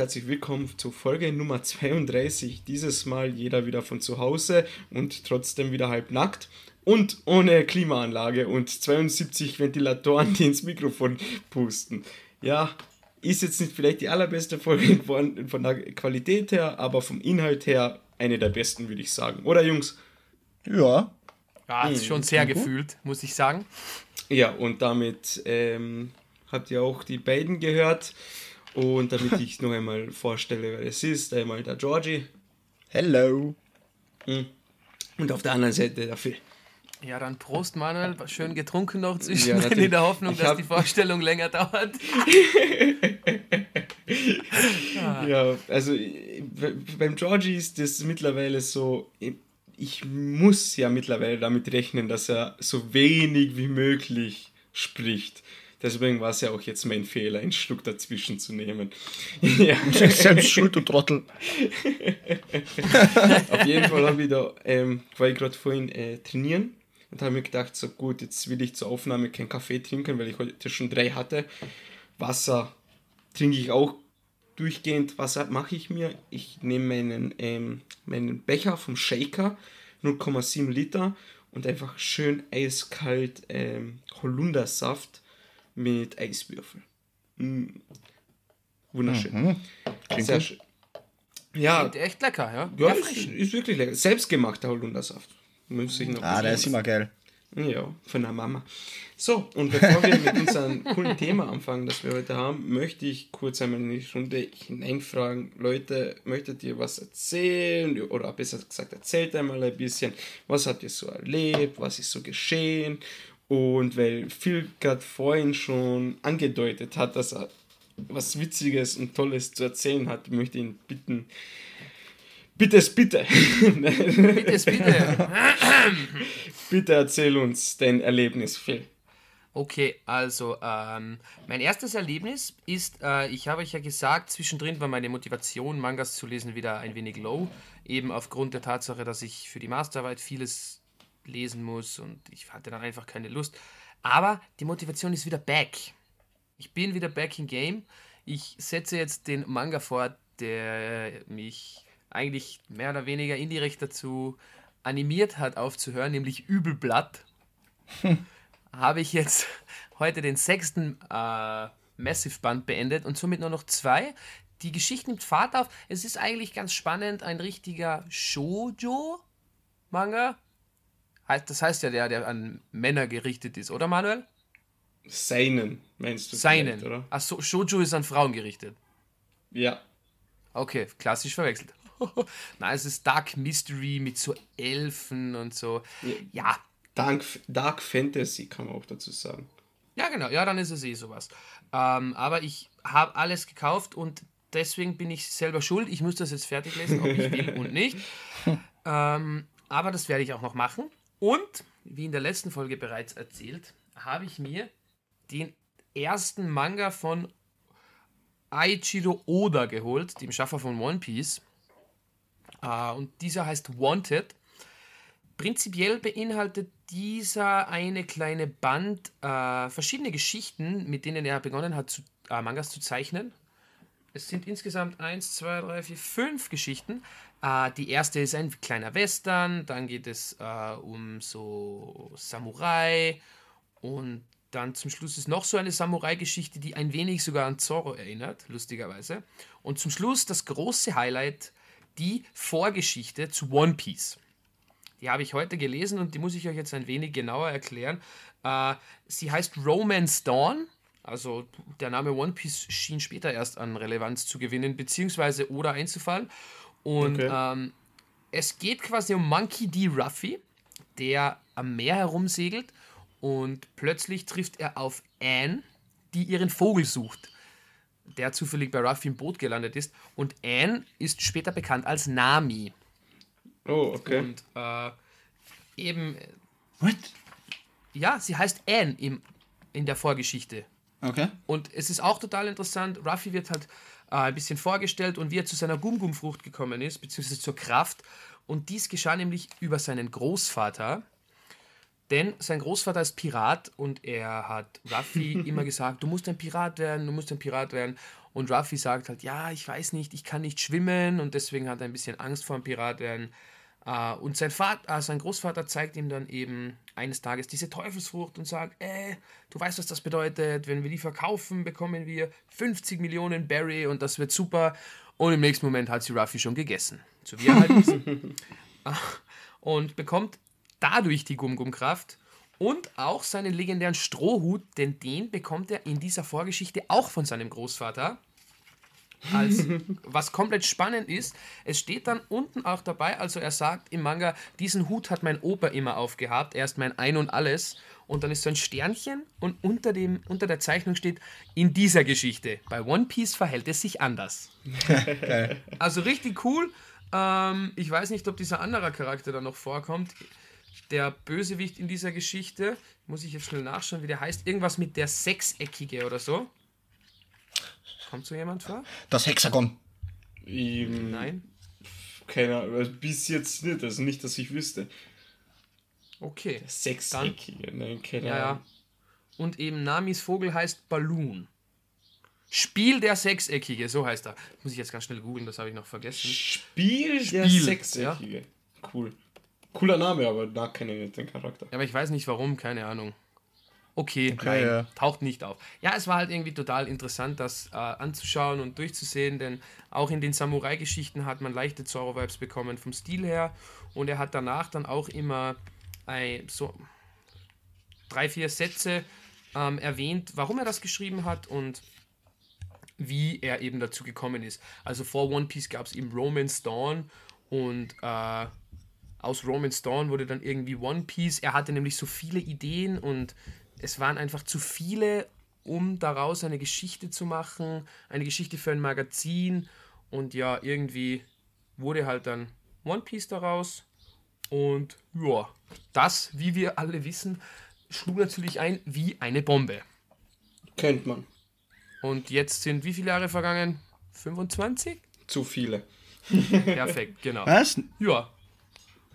Herzlich willkommen zu Folge Nummer 32. Dieses Mal jeder wieder von zu Hause und trotzdem wieder halb nackt und ohne Klimaanlage und 72 Ventilatoren, die ins Mikrofon pusten. Ja, ist jetzt nicht vielleicht die allerbeste Folge von, von der Qualität her, aber vom Inhalt her eine der besten, würde ich sagen. Oder Jungs? Ja. Ja, ist schon sehr gefühlt, muss ich sagen. Ja, und damit ähm, habt ihr auch die beiden gehört. Und damit ich noch einmal vorstelle, wer es ist, einmal der Georgie. Hello. Und auf der anderen Seite der Phil. Ja, dann Prost, Manuel. Schön getrunken noch zwischen Ja, in der Hoffnung, Ich dass die Vorstellung länger dauert. Ja, also beim Georgie ist das mittlerweile so, ich muss ja mittlerweile damit rechnen, dass er so wenig wie möglich spricht. Deswegen war es ja auch jetzt mein Fehler, einen Schluck dazwischen zu nehmen. ja. Selbst schuld, du Trottel. Auf jeden Fall habe ich da, ähm, war ich gerade vorhin äh, trainieren und habe mir gedacht, so gut, jetzt will ich zur Aufnahme keinen Kaffee trinken, weil ich heute schon drei hatte. Wasser trinke ich auch durchgehend. Wasser mache ich mir. Ich nehme meinen, ähm, meinen Becher vom Shaker, 0,7 Liter und einfach schön eiskalt ähm, Holundersaft mit Eiswürfel. Mm. Wunderschön. Klingt Sehr gut. schön. Ja, Klingt echt lecker, ja? ja, ist, Erfrischend. ist wirklich lecker. Selbstgemachter Holundersaft. Muss ich noch Ah, der ist immer geil. Ja, von der Mama. So, und bevor wir mit unserem coolen Thema anfangen, das wir heute haben, möchte ich kurz einmal in die Runde hineinfragen. Leute, möchtet ihr was erzählen? Oder besser gesagt, erzählt einmal ein bisschen, was habt ihr so erlebt? Was ist so geschehen? Und weil Phil gerade vorhin schon angedeutet hat, dass er was Witziges und Tolles zu erzählen hat, möchte ich ihn bitten. Bitte, es bitte. Bitte, es bitte. bitte erzähl uns dein Erlebnis, Phil. Okay, also ähm, mein erstes Erlebnis ist, äh, ich habe euch ja gesagt, zwischendrin war meine Motivation, Mangas zu lesen, wieder ein wenig low. Eben aufgrund der Tatsache, dass ich für die Masterarbeit vieles lesen muss und ich hatte dann einfach keine Lust. Aber die Motivation ist wieder back. Ich bin wieder back in Game. Ich setze jetzt den Manga fort, der mich eigentlich mehr oder weniger indirekt dazu animiert hat, aufzuhören, nämlich Übelblatt habe ich jetzt heute den sechsten äh, Massive-Band beendet und somit nur noch zwei. Die Geschichte nimmt Fahrt auf. Es ist eigentlich ganz spannend, ein richtiger Shoujo-Manga. Das heißt ja der, der an Männer gerichtet ist, oder Manuel? Seinen, meinst du? Seinen. Oder? Achso, Shoujo ist an Frauen gerichtet. Ja. Okay, klassisch verwechselt. Nein, es ist Dark Mystery mit so Elfen und so. Ja, Dark, Dark Fantasy kann man auch dazu sagen. Ja, genau. Ja, dann ist es eh sowas. Ähm, aber ich habe alles gekauft und deswegen bin ich selber schuld. Ich muss das jetzt fertig lesen, ob ich will und nicht. Ähm, aber das werde ich auch noch machen. Und, wie in der letzten Folge bereits erzählt, habe ich mir den ersten Manga von Aichiro Oda geholt, dem Schaffer von One Piece. Äh, und dieser heißt Wanted. Prinzipiell beinhaltet dieser eine kleine Band äh, verschiedene Geschichten, mit denen er begonnen hat, zu, äh, Mangas zu zeichnen. Es sind insgesamt 1, 2, 3, 4, 5 Geschichten. Äh, die erste ist ein kleiner Western, dann geht es äh, um so Samurai und dann zum Schluss ist noch so eine Samurai-Geschichte, die ein wenig sogar an Zorro erinnert, lustigerweise. Und zum Schluss das große Highlight, die Vorgeschichte zu One Piece. Die habe ich heute gelesen und die muss ich euch jetzt ein wenig genauer erklären. Äh, sie heißt Romance Dawn. Also der Name One Piece schien später erst an Relevanz zu gewinnen, beziehungsweise oder einzufallen. Und Okay. ähm, es geht quasi um Monkey D. Ruffy, der am Meer herumsegelt und plötzlich trifft er auf Anne, die ihren Vogel sucht, der zufällig bei Ruffy im Boot gelandet ist. Und Anne ist später bekannt als Nami. Oh, okay. Und äh, eben, What? ja, sie heißt Anne im, in der Vorgeschichte. Okay. Und es ist auch total interessant, Ruffy wird halt äh, ein bisschen vorgestellt und wie er zu seiner Gum-Gum-Frucht gekommen ist, beziehungsweise zur Kraft. Und dies geschah nämlich über seinen Großvater. Denn sein Großvater ist Pirat und er hat Ruffy immer gesagt, du musst ein Pirat werden, du musst ein Pirat werden. Und Ruffy sagt halt, ja, ich weiß nicht, ich kann nicht schwimmen und deswegen hat er ein bisschen Angst vor dem Pirat werden. Äh, und sein, Vater, äh, sein Großvater zeigt ihm dann eben eines Tages diese Teufelsfrucht und sagt, äh, du weißt, was das bedeutet, wenn wir die verkaufen, bekommen wir 50 Millionen Berry und das wird super. Und im nächsten Moment hat sie Ruffy schon gegessen. So wie er halt ist. Und bekommt dadurch die Gum-Gum-Kraft und auch seinen legendären Strohhut, denn den bekommt er in dieser Vorgeschichte auch von seinem Großvater. Als, was komplett spannend ist, es steht dann unten auch dabei, also er sagt im Manga, diesen Hut hat mein Opa immer aufgehabt, er ist mein Ein und Alles. Und dann ist so ein Sternchen und unter, dem, unter der Zeichnung steht, in dieser Geschichte, bei One Piece verhält es sich anders. Also richtig cool. Ähm, ich weiß nicht, ob dieser andere Charakter da noch vorkommt. Der Bösewicht in dieser Geschichte, muss ich jetzt schnell nachschauen, wie der heißt. Irgendwas mit der Sechseckige oder so. Kommt so jemand vor? Das Hexagon. Ähm, Nein? Keine Ahnung, bis jetzt nicht, also nicht, dass ich wüsste. Okay. Sechseckige, nein, keine Ja, ja. Ahnung. Und eben Namis Vogel heißt Balloon. Spiel der Sechseckige, so heißt er. Muss ich jetzt ganz schnell googeln, das habe ich noch vergessen. Spiel der Spiel, Sechseckige. Cool. Cooler Name, aber da kenne ich nicht den Charakter. Ja, aber ich weiß nicht warum, keine Ahnung. Okay, Okay, nein, ja. taucht nicht auf. Ja, es war halt irgendwie total interessant, das äh, anzuschauen und durchzusehen, denn auch in den Samurai-Geschichten hat man leichte Zorro-Vibes bekommen vom Stil her und er hat danach dann auch immer ein, so drei, vier Sätze ähm, erwähnt, warum er das geschrieben hat und wie er eben dazu gekommen ist. Also vor One Piece gab es eben Romance Dawn und äh, aus Romance Dawn wurde dann irgendwie One Piece. Er hatte nämlich so viele Ideen und es waren einfach zu viele, um daraus eine Geschichte zu machen, eine Geschichte für ein Magazin und ja, irgendwie wurde halt dann One Piece daraus und ja, das, wie wir alle wissen, schlug natürlich ein wie eine Bombe. Kennt man. Und jetzt sind wie viele Jahre vergangen? 25? Zu viele. Perfekt, genau. Was? Ja.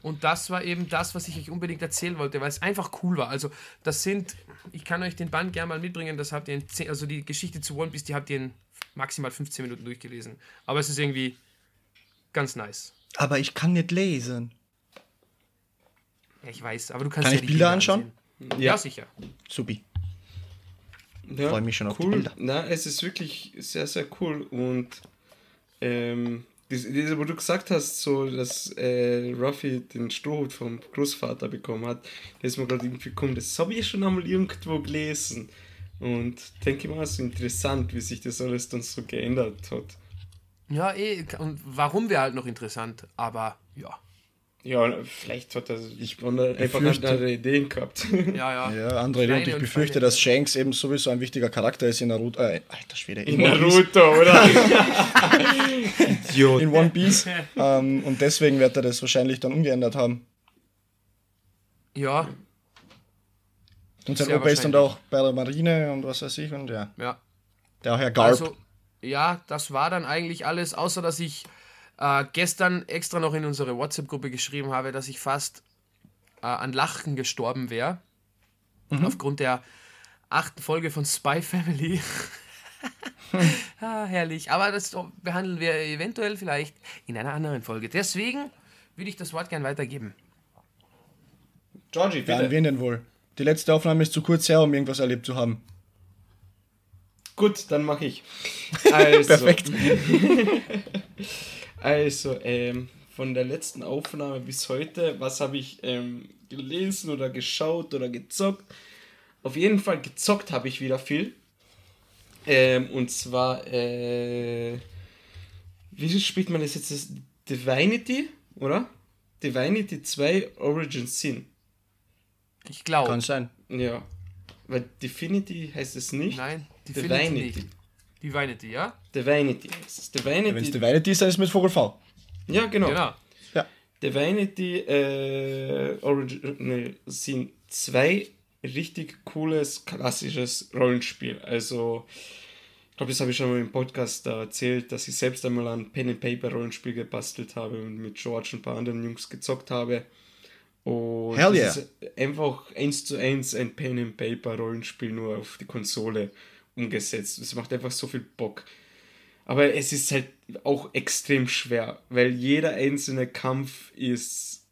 Und das war eben das, was ich euch unbedingt erzählen wollte, weil es einfach cool war. Also, das sind, ich kann euch den Band gerne mal mitbringen, das habt ihr in 10, also die Geschichte zu One Piece, die habt ihr in maximal 15 Minuten durchgelesen. Aber es ist irgendwie ganz nice. Aber ich kann nicht lesen. Ja, ich weiß, aber du kannst Kann ja ich die Bilder anschauen? ansehen. Ja, sicher. Supi. Ja, Freu mich schon auf die cool. Bilder. Na, es ist wirklich sehr, sehr cool und ähm, das, wo du gesagt hast, so, dass äh, Ruffy den Strohhut vom Großvater bekommen hat, das ist mir gerade irgendwie gekommen, das habe ich schon einmal irgendwo gelesen und denke mal, so interessant, wie sich das alles dann so geändert hat. Ja, eh, und warum wäre halt noch interessant, aber ja. Ja, vielleicht hat er ich einfach befürchte- andere Ideen gehabt. Ja, ja. Ja, andere Idee. Und ich und befürchte, feine- dass Shanks eben sowieso ein wichtiger Charakter ist in Naruto. Äh, alter Schwede. In Piece. Naruto, oder? Idiot. In One Piece. ähm, und deswegen wird er das wahrscheinlich dann umgeändert haben. Ja, Und sein Opa ist dann auch bei der Marine und was weiß ich. Und ja, ja. der Herr Garp. Also, ja, das war dann eigentlich alles, außer dass ich äh, gestern extra noch in unsere WhatsApp-Gruppe geschrieben habe, dass ich fast äh, an Lachen gestorben wäre. Aufgrund der achten Folge von Spy Family. ah, herrlich. Aber das behandeln wir eventuell vielleicht in einer anderen Folge. Deswegen würde ich das Wort gern weitergeben. Georgie, Wer an bitte. wen denn wohl? Die letzte Aufnahme ist zu kurz her, um irgendwas erlebt zu haben. Gut, dann mache ich. Also, Perfekt. Also, ähm, von der letzten Aufnahme bis heute, was habe ich ähm, gelesen oder geschaut oder gezockt? Auf jeden Fall gezockt habe ich wieder viel. Ähm, und zwar, äh, wie spielt man das jetzt? Das Divinity, oder? Divinity 2 Origin Sin. Ich glaube. Kann sein. Ja. Weil Divinity heißt es nicht. Nein, Divinity. findet nicht. Divinity, ja? Divinity heißt es. Wenn es Divinity. Divinity ist, dann ist es mit Vogel V. ja, genau. Genau. Ja. Divinity äh, Original sind zwei richtig cooles, klassisches Rollenspiel. Also, ich glaube, das habe ich schon mal im Podcast da erzählt, dass ich selbst einmal ein Pen-and-Paper-Rollenspiel gebastelt habe und mit George und ein paar anderen Jungs gezockt habe. Und Hell das yeah. ist einfach eins zu eins ein Pen-and-Paper-Rollenspiel nur auf die Konsole umgesetzt. Es macht einfach so viel Bock. Aber es ist halt auch extrem schwer, weil jeder einzelne Kampf ist,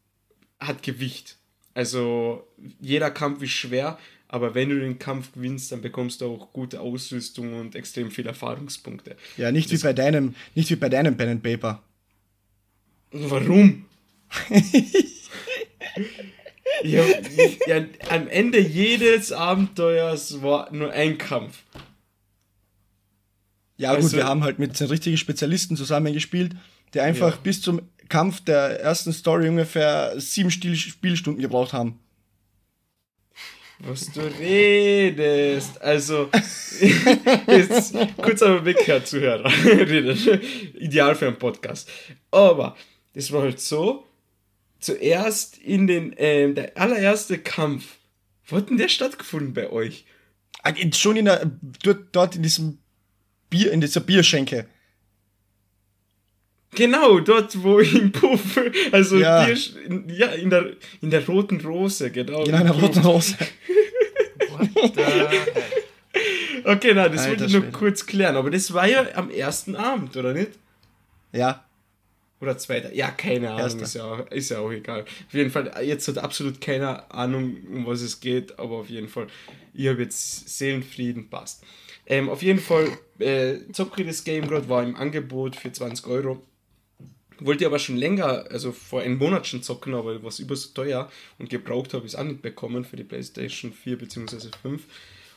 hat Gewicht. Also jeder Kampf ist schwer, aber wenn du den Kampf gewinnst, dann bekommst du auch gute Ausrüstung und extrem viele Erfahrungspunkte. Ja, nicht wie bei deinem, nicht wie bei deinem Pen and Paper. Warum? ja, ja, am Ende jedes Abenteuers war nur ein Kampf. Ja, gut, also, wir haben halt mit den richtigen Spezialisten zusammengespielt, der einfach ja. bis zum Kampf der ersten Story ungefähr sieben Spielstunden gebraucht haben. Was du redest. Also, jetzt kurz aber weg, Herr Zuhörer. Ideal für einen Podcast. Aber, das war halt so, zuerst in den, äh, der allererste Kampf, wo hat denn der stattgefunden bei euch? Ah, schon in der, dort, dort in diesem Bier, in dieser Bierschenke. Genau, dort, wo im Puff, also ja, Bier, in, ja in, der, in der roten Rose, genau. Genau, in der roten Rose. okay, nein, das Alter, wollte ich nur kurz klären, aber das war ja am ersten Abend, oder nicht? Ja. Oder zweiter? Ja, keine Ahnung, ist ja, auch, ist ja auch egal. Auf jeden Fall, jetzt hat absolut keine Ahnung, um was es geht, aber auf jeden Fall, ich habe jetzt Seelenfrieden, passt. Ähm, auf jeden Fall, äh, zocke das Game gerade, war im Angebot für 20 Euro. Wollte aber schon länger, also vor einem Monat schon zocken, aber was über so teuer und gebraucht habe ich es auch nicht bekommen für die PlayStation 4 bzw. 5.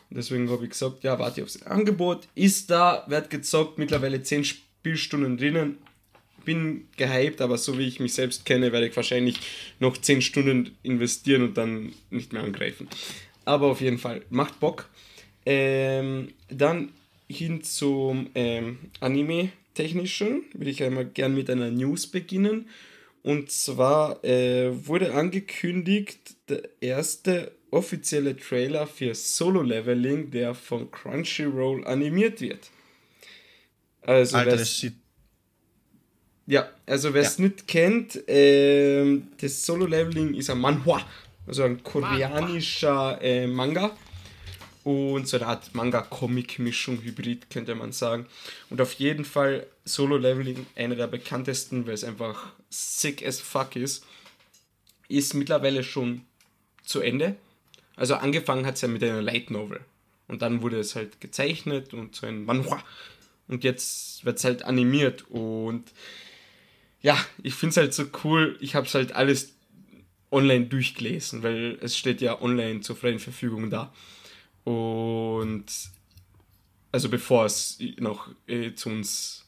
Und deswegen habe ich gesagt, ja, warte aufs Angebot. Ist da, wird gezockt, mittlerweile 10 Spielstunden drinnen. Bin gehypt, aber so wie ich mich selbst kenne, werde ich wahrscheinlich noch 10 Stunden investieren und dann nicht mehr angreifen. Aber auf jeden Fall, macht Bock. Ähm, dann hin zum ähm, Anime-Technischen würde ich einmal gern mit einer News beginnen. Und zwar äh, wurde angekündigt, der erste offizielle Trailer für Solo Leveling, der von Crunchyroll animiert wird. Also Alter, das sieht ja, also wer es ja. nicht kennt, äh, das Solo Leveling ist ein Manhwa, also ein koreanischer äh, Manga und so eine Art Manga-Comic-Mischung, Hybrid könnte man sagen. Und auf jeden Fall Solo Leveling, einer der bekanntesten, weil es einfach sick as fuck ist, ist mittlerweile schon zu Ende. Also angefangen hat es ja mit einer Light Novel. Und dann wurde es halt gezeichnet und so ein Manhwa. Und jetzt wird es halt animiert. Und ja, ich finde es halt so cool. Ich habe es halt alles online durchgelesen, weil es steht ja online zur freien Verfügung da. Und also bevor es noch äh, zu uns,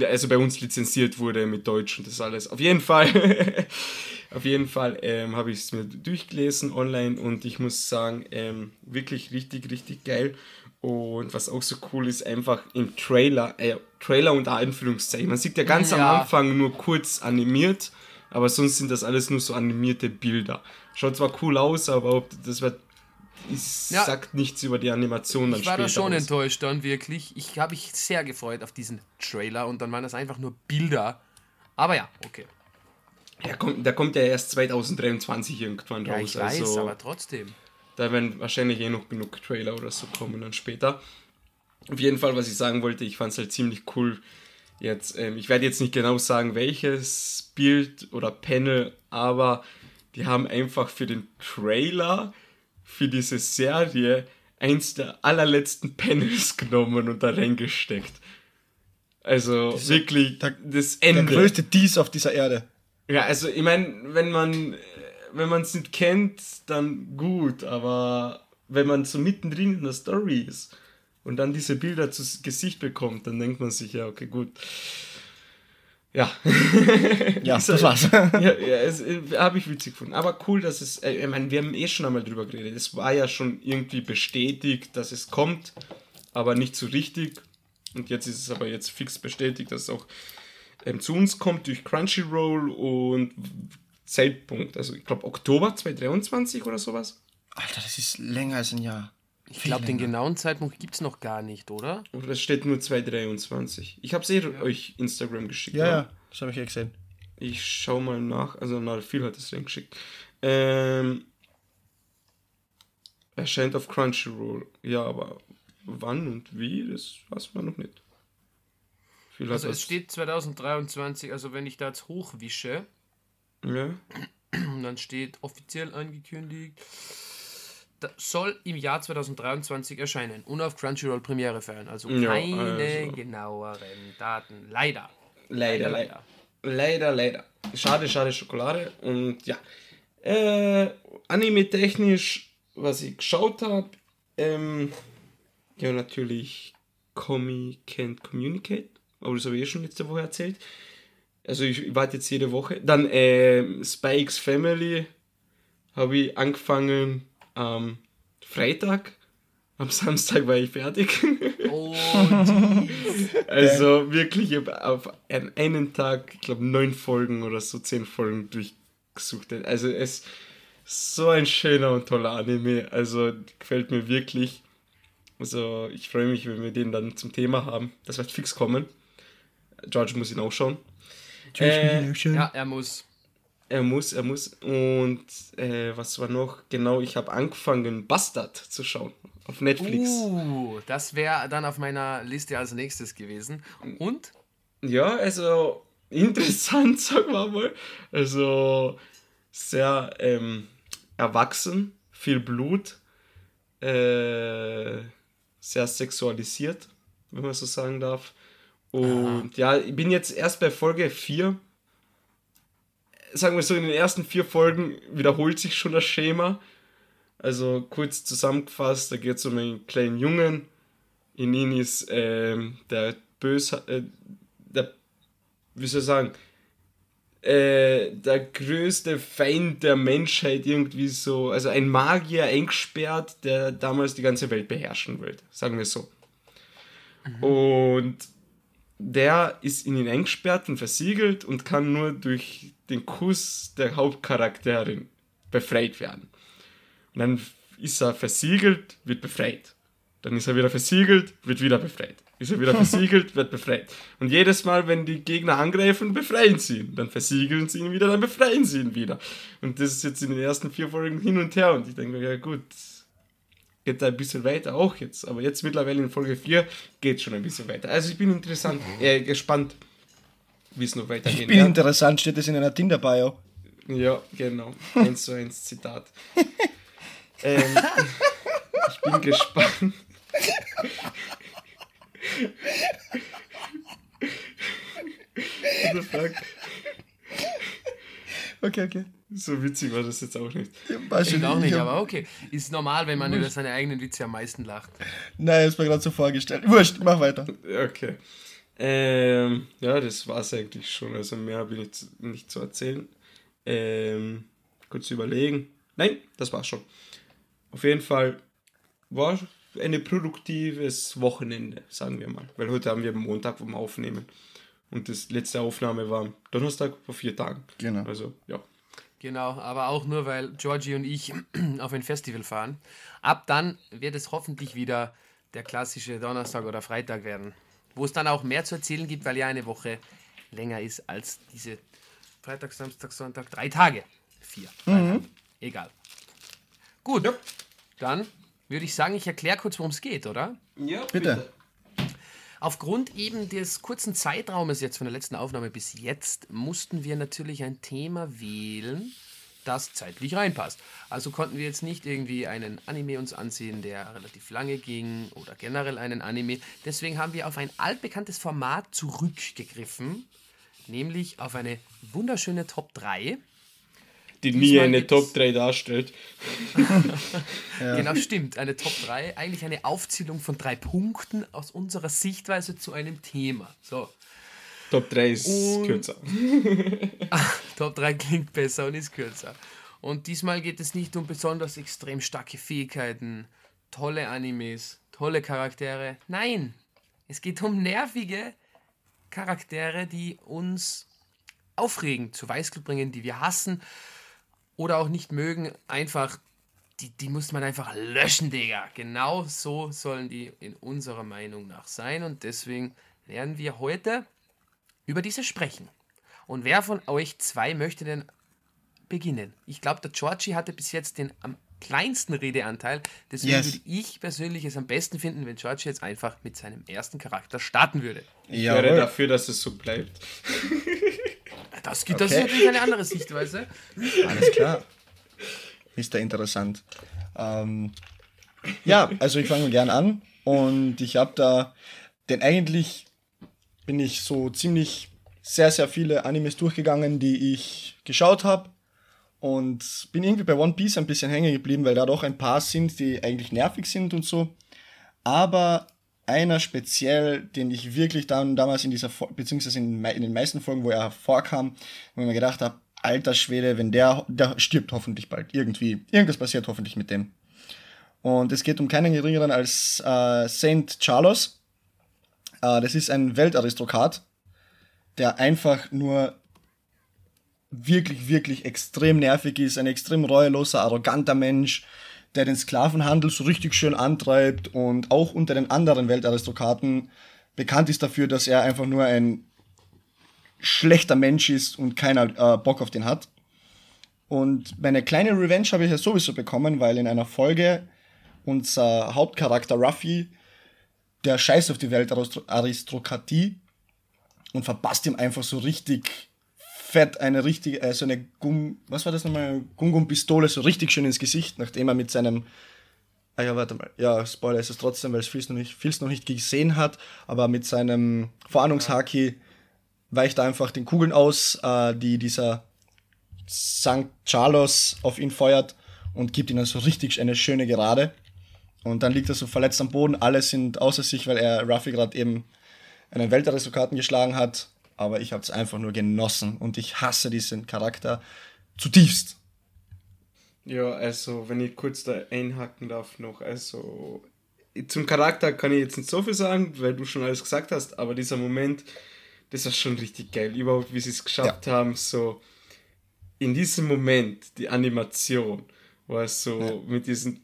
also bei uns lizenziert wurde mit Deutsch und das alles. Auf jeden Fall, auf jeden Fall ähm, habe ich es mir durchgelesen online und ich muss sagen, ähm, wirklich richtig, richtig geil. Und was auch so cool ist, einfach im Trailer, äh, Trailer unter Anführungszeichen. Man sieht ja ganz ja. am Anfang nur kurz animiert, aber sonst sind das alles nur so animierte Bilder. Schaut zwar cool aus, aber das wird es ja. sagt nichts über die Animation dann Ich war da schon aus. enttäuscht dann wirklich. Ich habe mich sehr gefreut auf diesen Trailer und dann waren das einfach nur Bilder. Aber ja, okay. Ja, kommt, der kommt ja erst 2023 irgendwann ja, raus. Ich weiß, also, aber trotzdem. Da werden wahrscheinlich eh noch genug Trailer oder so kommen dann später. Auf jeden Fall, was ich sagen wollte, ich fand es halt ziemlich cool. Jetzt, ähm, ich werde jetzt nicht genau sagen, welches Bild oder Panel, aber die haben einfach für den Trailer für diese Serie eins der allerletzten Panels genommen und da reingesteckt. Also Diese, wirklich der, das Ende. Der größte Dies auf dieser Erde. Ja, also ich meine, wenn man wenn man es nicht kennt, dann gut, aber wenn man so mittendrin in der Story ist und dann diese Bilder zu Gesicht bekommt, dann denkt man sich ja, okay, gut. Ja. ja, das war's. ja, ja es äh, habe ich witzig gefunden. Aber cool, dass es, äh, ich meine, wir haben eh schon einmal drüber geredet. Es war ja schon irgendwie bestätigt, dass es kommt, aber nicht so richtig. Und jetzt ist es aber jetzt fix bestätigt, dass es auch ähm, zu uns kommt durch Crunchyroll und Zeitpunkt, also ich glaube Oktober 2023 oder sowas. Alter, das ist länger als ein Jahr. Ich glaube, den genauen Zeitpunkt gibt es noch gar nicht, oder? Oder es steht nur 223. Ich habe es eh ja. euch Instagram geschickt. Ja, ja, das habe ich ja gesehen. Ich schau mal nach. Also, na, viel hat es geschickt. Ähm, erscheint auf Crunchyroll. Ja, aber wann und wie, das weiß man noch nicht. Viel Also es steht 2023, also wenn ich da jetzt hochwische, Ja. und dann steht offiziell angekündigt, soll im Jahr 2023 erscheinen und auf Crunchyroll Premiere feiern. Also Ja, keine also. genaueren Daten. Leider. Leider, leider. Leider, leider. Schade, schade Schokolade. Und ja. Äh, Anime-technisch, was ich geschaut habe, ähm, ja, natürlich Komi Can't Communicate. Aber das habe ich eh schon letzte Woche erzählt. Also ich, ich warte jetzt jede Woche. Dann ähm, Spikes Family habe ich angefangen am Freitag. Am Samstag war ich fertig. Oh, Also wirklich, ich habe auf einen, einen Tag, ich glaube, neun Folgen oder so, zehn Folgen durchgesucht. Also es ist so ein schöner und toller Anime. Also gefällt mir wirklich. Also ich freue mich, wenn wir den dann zum Thema haben. Das wird fix kommen. George muss ihn auch schauen. Äh, ja, er muss. Er muss, er muss. Und äh, was war noch? Genau, ich habe angefangen, Bastard zu schauen. Auf Netflix. Uh, das wäre dann auf meiner Liste als nächstes gewesen. Und? Ja, also interessant, sagen wir mal. Also sehr ähm, erwachsen, viel Blut, äh, sehr sexualisiert, wenn man so sagen darf. Und ja, ich bin jetzt erst bei Folge 4. Sagen wir so, in den ersten vier Folgen wiederholt sich schon das Schema. Also kurz zusammengefasst, da geht es um einen kleinen Jungen. In ihn ist ähm, der böse, äh, der, wie soll ich sagen, äh, der größte Feind der Menschheit irgendwie so, also ein Magier eingesperrt, der damals die ganze Welt beherrschen wollte, sagen wir so. Und der ist in ihn eingesperrt und versiegelt und kann nur durch den Kuss der Hauptcharakterin befreit werden. Und dann ist er versiegelt, wird befreit. Dann ist er wieder versiegelt, wird wieder befreit. Ist er wieder versiegelt, wird befreit. Und jedes Mal, wenn die Gegner angreifen, befreien sie ihn. Dann versiegeln sie ihn wieder, dann befreien sie ihn wieder. Und das ist jetzt in den ersten vier Folgen hin und her. Und ich denke mir, ja gut, geht da ein bisschen weiter auch jetzt. Aber jetzt mittlerweile in Folge 4 geht schon ein bisschen weiter. Also ich bin interessant, äh, gespannt, wie es noch weitergeht. Ich bin interessant, steht das in einer Tinder-Bio. Ja, genau. Eins zu eins Zitat. ähm, ich bin gespannt. Fuck? Okay, okay. So witzig war das jetzt auch nicht. Weiß Ich auch ich nicht, aber okay. Ist normal, wenn man über seine eigenen Witze am meisten lacht. Nein, ist mir gerade so vorgestellt. Wurscht, mach weiter. Okay. Ähm, ja, das war's eigentlich schon. Also mehr habe ich nicht, nicht zu erzählen. Ähm, kurz überlegen. Nein, das war's schon. Auf jeden Fall war ein produktives Wochenende, sagen wir mal. Weil heute haben wir Montag vom Aufnehmen. Und das letzte Aufnahme war am Donnerstag vor vier Tagen. Genau. Also, ja. Genau, aber auch nur, weil Georgie und ich auf ein Festival fahren. Ab dann wird es hoffentlich wieder der klassische Donnerstag oder Freitag werden, wo es dann auch mehr zu erzählen gibt, weil ja eine Woche länger ist als diese Freitag, Samstag, Sonntag, drei Tage. Vier. Freitag. Egal. Gut, dann würde ich sagen, ich erkläre kurz, worum es geht, oder? Ja, Bitte. Aufgrund eben des kurzen Zeitraumes jetzt von der letzten Aufnahme bis jetzt mussten wir natürlich ein Thema wählen, das zeitlich reinpasst. Also konnten wir jetzt nicht irgendwie einen Anime uns ansehen, der relativ lange ging oder generell einen Anime. Deswegen haben wir auf ein altbekanntes Format zurückgegriffen, nämlich auf eine wunderschöne Top 3. Die nie eine Top 3 darstellt. Genau, stimmt. Eine Top 3, eigentlich eine Aufzählung von drei Punkten aus unserer Sichtweise zu einem Thema. So. Top 3 ist Und- kürzer. Top 3 klingt besser und ist kürzer. Und diesmal geht es nicht um besonders extrem starke Fähigkeiten, tolle Animes, tolle Charaktere. Nein, es geht um nervige Charaktere, die uns aufregen, zu Weißglut bringen, die wir hassen oder auch nicht mögen. Einfach, die, die muss man einfach löschen, Digga. Genau so sollen die in unserer Meinung nach sein. Und deswegen werden wir heute über diese sprechen. Und wer von euch zwei möchte denn beginnen. Ich glaube, der Georgie hatte bis jetzt den am kleinsten Redeanteil. Deswegen Yes. würde ich persönlich es am besten finden, wenn Georgie jetzt einfach mit seinem ersten Charakter starten würde. Ich wäre dafür, dass es so bleibt. Das, gibt, das ist natürlich eine andere Sichtweise. Alles klar. Ist da interessant. Ähm, ja, also ich fange gern an und ich habe da, denn eigentlich bin ich so ziemlich sehr, sehr viele Animes durchgegangen, die ich geschaut habe und bin irgendwie bei One Piece ein bisschen hängen geblieben, weil da doch ein paar sind, die eigentlich nervig sind und so. Aber einer speziell, den ich wirklich dann damals in dieser, beziehungsweise in, in den meisten Folgen, wo er vorkam, wo ich mir gedacht habe, alter Schwede, wenn der, der stirbt hoffentlich bald, irgendwie. Irgendwas passiert hoffentlich mit dem. Und es geht um keinen geringeren als äh, Saint Charles. Äh, das ist ein Weltaristokrat, der einfach nur wirklich, wirklich extrem nervig ist, ein extrem reueloser, arroganter Mensch, der den Sklavenhandel so richtig schön antreibt und auch unter den anderen Weltaristokraten bekannt ist dafür, dass er einfach nur ein schlechter Mensch ist und keiner äh, Bock auf den hat. Und meine kleine Revenge habe ich ja sowieso bekommen, weil in einer Folge unser Hauptcharakter Ruffy, der scheißt auf die Weltaristokratie und verpasst ihm einfach so richtig fett eine richtige, äh, so eine Gum, was war das nochmal, Gum-Gum-Pistole so richtig schön ins Gesicht, nachdem er mit seinem, ah ja, warte mal, ja, Spoiler ist es trotzdem, weil es viel's noch nicht, noch nicht gesehen hat, aber mit seinem Verwarnungshaki weicht er einfach den Kugeln aus, äh, die dieser St. Charles auf ihn feuert und gibt ihm dann so richtig eine schöne Gerade. Und dann liegt er so verletzt am Boden, alle sind außer sich, weil er Ruffy gerade eben einen Weltaristokraten geschlagen hat. Aber ich habe es einfach nur genossen und ich hasse diesen Charakter zutiefst. Ja, also, wenn ich kurz da einhaken darf noch, also zum Charakter kann ich jetzt nicht so viel sagen, weil du schon alles gesagt hast, aber dieser Moment, das war schon richtig geil. Überhaupt, wie sie es geschafft haben, so in diesem Moment, die Animation, wo er so mit diesem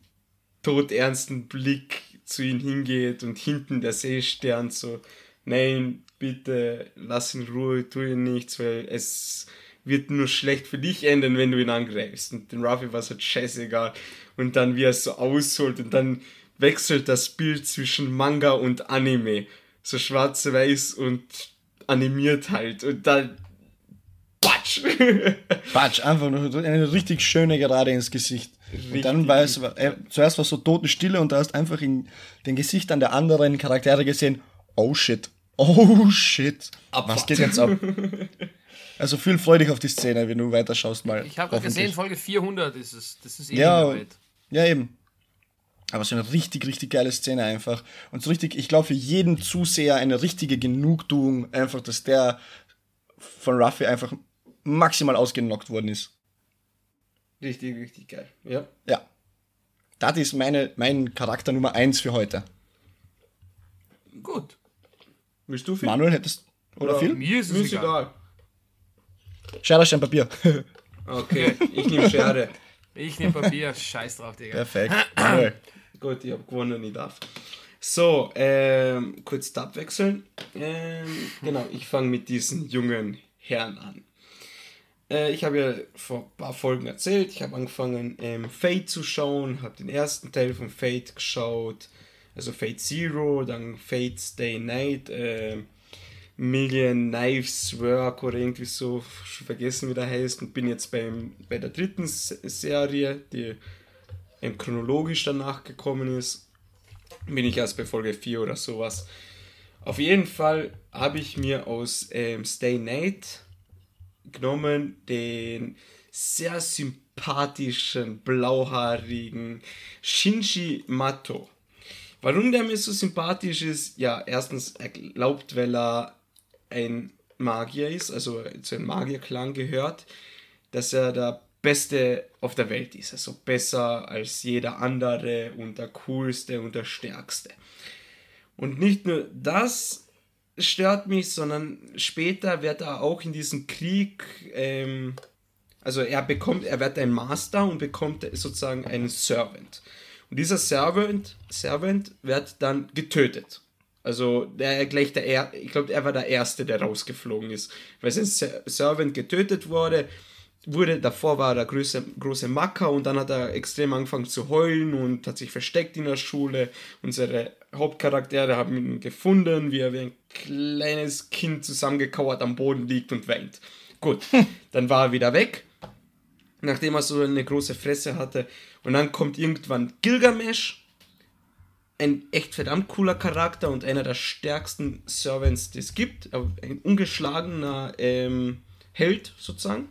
todernsten Blick zu ihm hingeht und hinten der Seestern so, nein, bitte, lass ihn in Ruhe, tu ihm nichts, weil es wird nur schlecht für dich enden, wenn du ihn angreifst. Und den Ruffy war es halt scheißegal. Und dann, wie er es so ausholt und dann wechselt das Bild zwischen Manga und Anime. So schwarz-weiß und animiert halt. Und dann. Patsch! Batsch, einfach nur eine richtig schöne Gerade ins Gesicht. und dann Richtig war es, äh, zuerst war so Totenstille und da hast einfach in den Gesichtern der anderen Charaktere gesehen, oh shit, oh shit, was Abfahrt. geht jetzt ab? Also viel freu dich auf die Szene, wenn du weiterschaust mal. Ich habe gerade gesehen. Folge 400 ist es. Das ist eh Ja, ja eben. Aber so eine richtig, richtig geile Szene einfach. Und so richtig, ich glaube für jeden Zuseher eine richtige Genugtuung, einfach, dass der von Ruffy einfach maximal ausgenockt worden ist. richtig, richtig geil. Ja. Ja. Das ist meine, mein Charakter Nummer 1 für heute. Gut. Willst du viel? Manuel, hättest oder viel? Mir ist es Mir ist egal. egal. Schere, Stein, Papier. Okay, ich nehme Schere. Ich nehme Papier. Scheiß drauf, Digga. Perfekt. Gut, ich habe gewonnen, ich darf. So, ähm, kurz Tab wechseln. Ähm, genau, ich fange mit diesen jungen Herren an. Äh, ich habe ja vor ein paar Folgen erzählt, ich habe angefangen, ähm, Fate zu schauen, habe den ersten Teil von Fate geschaut, also Fate Zero, dann Fate Stay Night, ähm, Million Knives Work oder irgendwie so, vergessen wie der heißt, und bin jetzt beim, bei der dritten Serie, die ähm, chronologisch danach gekommen ist. Bin ich erst bei Folge 4 oder sowas. Auf jeden Fall habe ich mir aus ähm, Stay Night genommen den sehr sympathischen, blauhaarigen Shinji Mato. Warum der mir so sympathisch ist? Ja, erstens, er glaubt, weil er ein Magier ist, also zu einem Magierklang gehört, dass er der Beste auf der Welt ist. Also besser als jeder andere und der coolste und der stärkste. Und nicht nur das stört mich, sondern später wird er auch in diesem Krieg, ähm, also er bekommt, er wird ein Master und bekommt sozusagen einen Servant. Und dieser Servant, Servant wird dann getötet. Also der gleich der er ich glaube, er war der erste, der rausgeflogen ist, weil sein Ser- Servant getötet wurde wurde, davor war er große, große Macker und dann hat er extrem angefangen zu heulen und hat sich versteckt in der Schule. Unsere Hauptcharaktere haben ihn gefunden, wie er wie ein kleines Kind zusammengekauert am Boden liegt und weint. Gut, dann war er wieder weg, nachdem er so eine große Fresse hatte. Und dann kommt irgendwann Gilgamesh, ein echt verdammt cooler Charakter und einer der stärksten Servants, die es gibt. Ein ungeschlagener ähm, Held sozusagen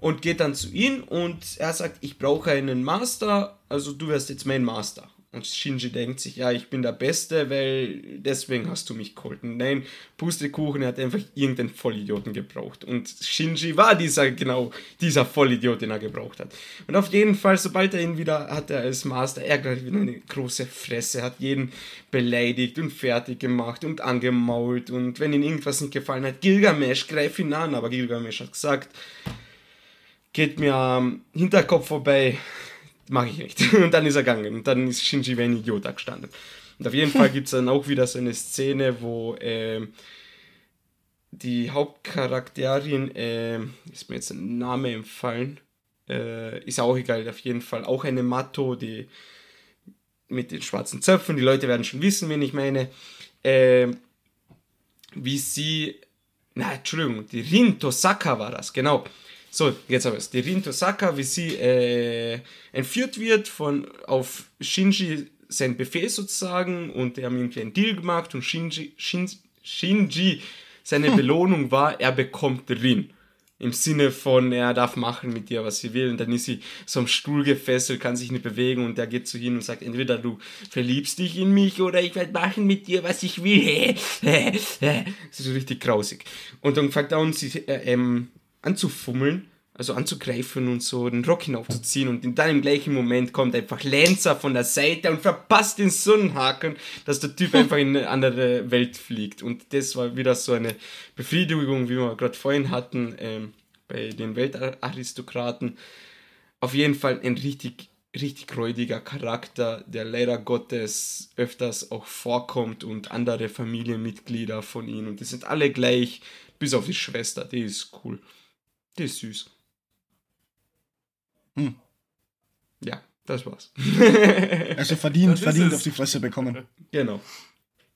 und geht dann zu ihm und er sagt, ich brauche einen Master, also du wirst jetzt mein Master. Und Shinji denkt sich, ja, ich bin der Beste, weil deswegen hast du mich geholt. Nein, Pustekuchen, er hat einfach irgendeinen Vollidioten gebraucht. Und Shinji war dieser, genau, dieser Vollidiot, den er gebraucht hat. Und auf jeden Fall, sobald er ihn wieder hatte als Master, er gleich wieder eine große Fresse, hat jeden beleidigt und fertig gemacht und angemault. Und wenn ihm irgendwas nicht gefallen hat, Gilgamesh, greif ihn an. Aber Gilgamesh hat gesagt, geht mir am Hinterkopf vorbei, mache ich nicht. Und dann ist er gegangen und dann ist Shinji wie ein Idiot da gestanden. Und auf jeden Fall gibt es dann auch wieder so eine Szene, wo äh, die Hauptcharakterin, äh, ist mir jetzt ein Name empfallen, äh, ist auch egal, auf jeden Fall auch eine Matto, die mit den schwarzen Zöpfen, die Leute werden schon wissen, wen ich meine, äh, wie sie, na, Entschuldigung, die Rin Tosaka war das, genau so, jetzt aber es. Die Rin Tosaka, wie sie äh, entführt wird von auf Shinji sein Befehl sozusagen und die haben irgendwie einen Deal gemacht und Shinji, Shin, Shinji seine Belohnung war, er bekommt Rin. Im Sinne von, er darf machen mit dir, was sie will. Und dann ist sie so am Stuhl gefesselt, kann sich nicht bewegen und der geht zu ihm und sagt, entweder du verliebst dich in mich oder ich werde machen mit dir, was ich will. das ist so richtig grausig. Und dann fängt er an, sie äh, ähm, anzufummeln, also anzugreifen und so den Rock hinaufzuziehen und dann im gleichen Moment kommt einfach Lancer von der Seite und verpasst den Sonnenhaken, dass der Typ einfach in eine andere Welt fliegt. Und das war wieder so eine Befriedigung, wie wir gerade vorhin hatten ähm, bei den Weltaristokraten. Auf jeden Fall ein richtig, richtig räudiger Charakter, der leider Gottes öfters auch vorkommt und andere Familienmitglieder von ihm. Und die sind alle gleich, bis auf die Schwester, die ist cool. Die ist süß. Hm. Ja, das war's. also verdient, verdient auf die Fresse bekommen. Genau.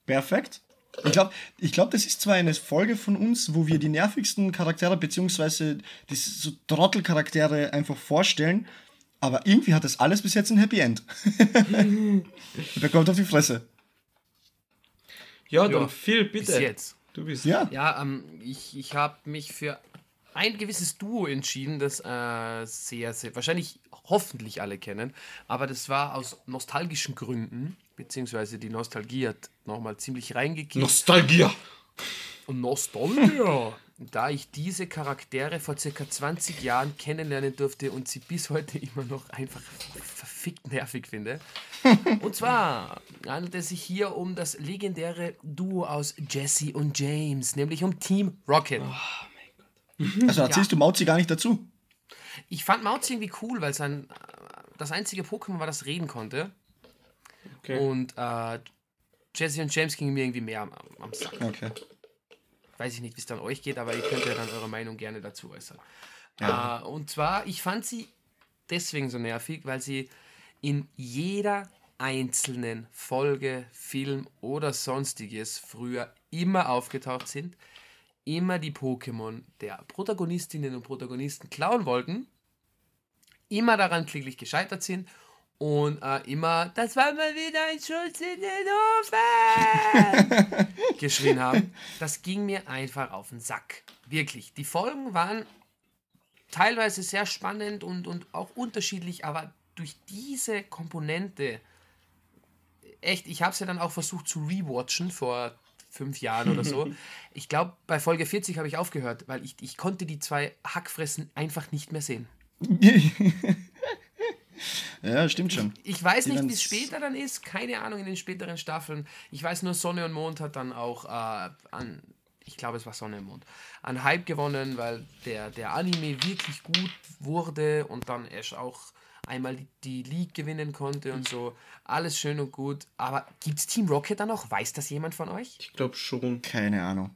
Perfekt. Ich glaube, ich glaub, das ist zwar eine Folge von uns, wo wir die nervigsten Charaktere bzw. die so Trottelcharaktere einfach vorstellen, aber irgendwie hat das alles bis jetzt ein Happy End. Bekommt auf die Fresse. Ja, dann ja, Phil, bitte. Bis jetzt. Du bist. Ja, ja ähm, ich, ich habe mich für ein gewisses Duo entschieden, das äh, sehr, sehr, wahrscheinlich hoffentlich alle kennen, aber das war aus nostalgischen Gründen, beziehungsweise die Nostalgie hat nochmal ziemlich reingekickt. Nostalgie! Nostalgie! da ich diese Charaktere vor circa 20 Jahren kennenlernen durfte und sie bis heute immer noch einfach verfickt nervig finde. Und zwar handelt es sich hier um das legendäre Duo aus Jesse und James, nämlich um Team Rocket. Oh also erzählst ja. du Mauzi gar nicht dazu? Ich fand Mauzi irgendwie cool, weil sein das einzige Pokémon war, das reden konnte. Okay. Und äh, Jesse und James gingen mir irgendwie mehr am, am Sack. Okay. Weiß ich nicht, wie es dann euch geht, aber ihr könnt ja dann eure Meinung gerne dazu äußern. Ja. Äh, und zwar, ich fand sie deswegen so nervig, weil sie in jeder einzelnen Folge, Film oder sonstiges früher immer aufgetaucht sind immer die Pokémon der Protagonistinnen und Protagonisten klauen wollten, immer daran kläglich gescheitert sind und äh, immer, das war mal wieder ein Schuss in den Ofen, geschrien haben. Das ging mir einfach auf den Sack. Wirklich. Die Folgen waren teilweise sehr spannend und, und auch unterschiedlich, aber durch diese Komponente, echt, ich habe es ja dann auch versucht zu rewatchen vor fünf Jahren oder so. ich glaube, bei Folge 40 habe ich aufgehört, weil ich, ich konnte die zwei Hackfressen einfach nicht mehr sehen. ja, stimmt schon. Ich, ich weiß nicht, wie es später dann ist. Keine Ahnung in den späteren Staffeln. Ich weiß nur, Sonne und Mond hat dann auch äh, an, ich glaube, es war Sonne und Mond, an Hype gewonnen, weil der, der Anime wirklich gut wurde und dann erst auch einmal die, League gewinnen konnte und so. Alles schön und gut. Aber gibt es Team Rocket da noch? Weiß das jemand von euch? Ich glaube schon. Keine Ahnung.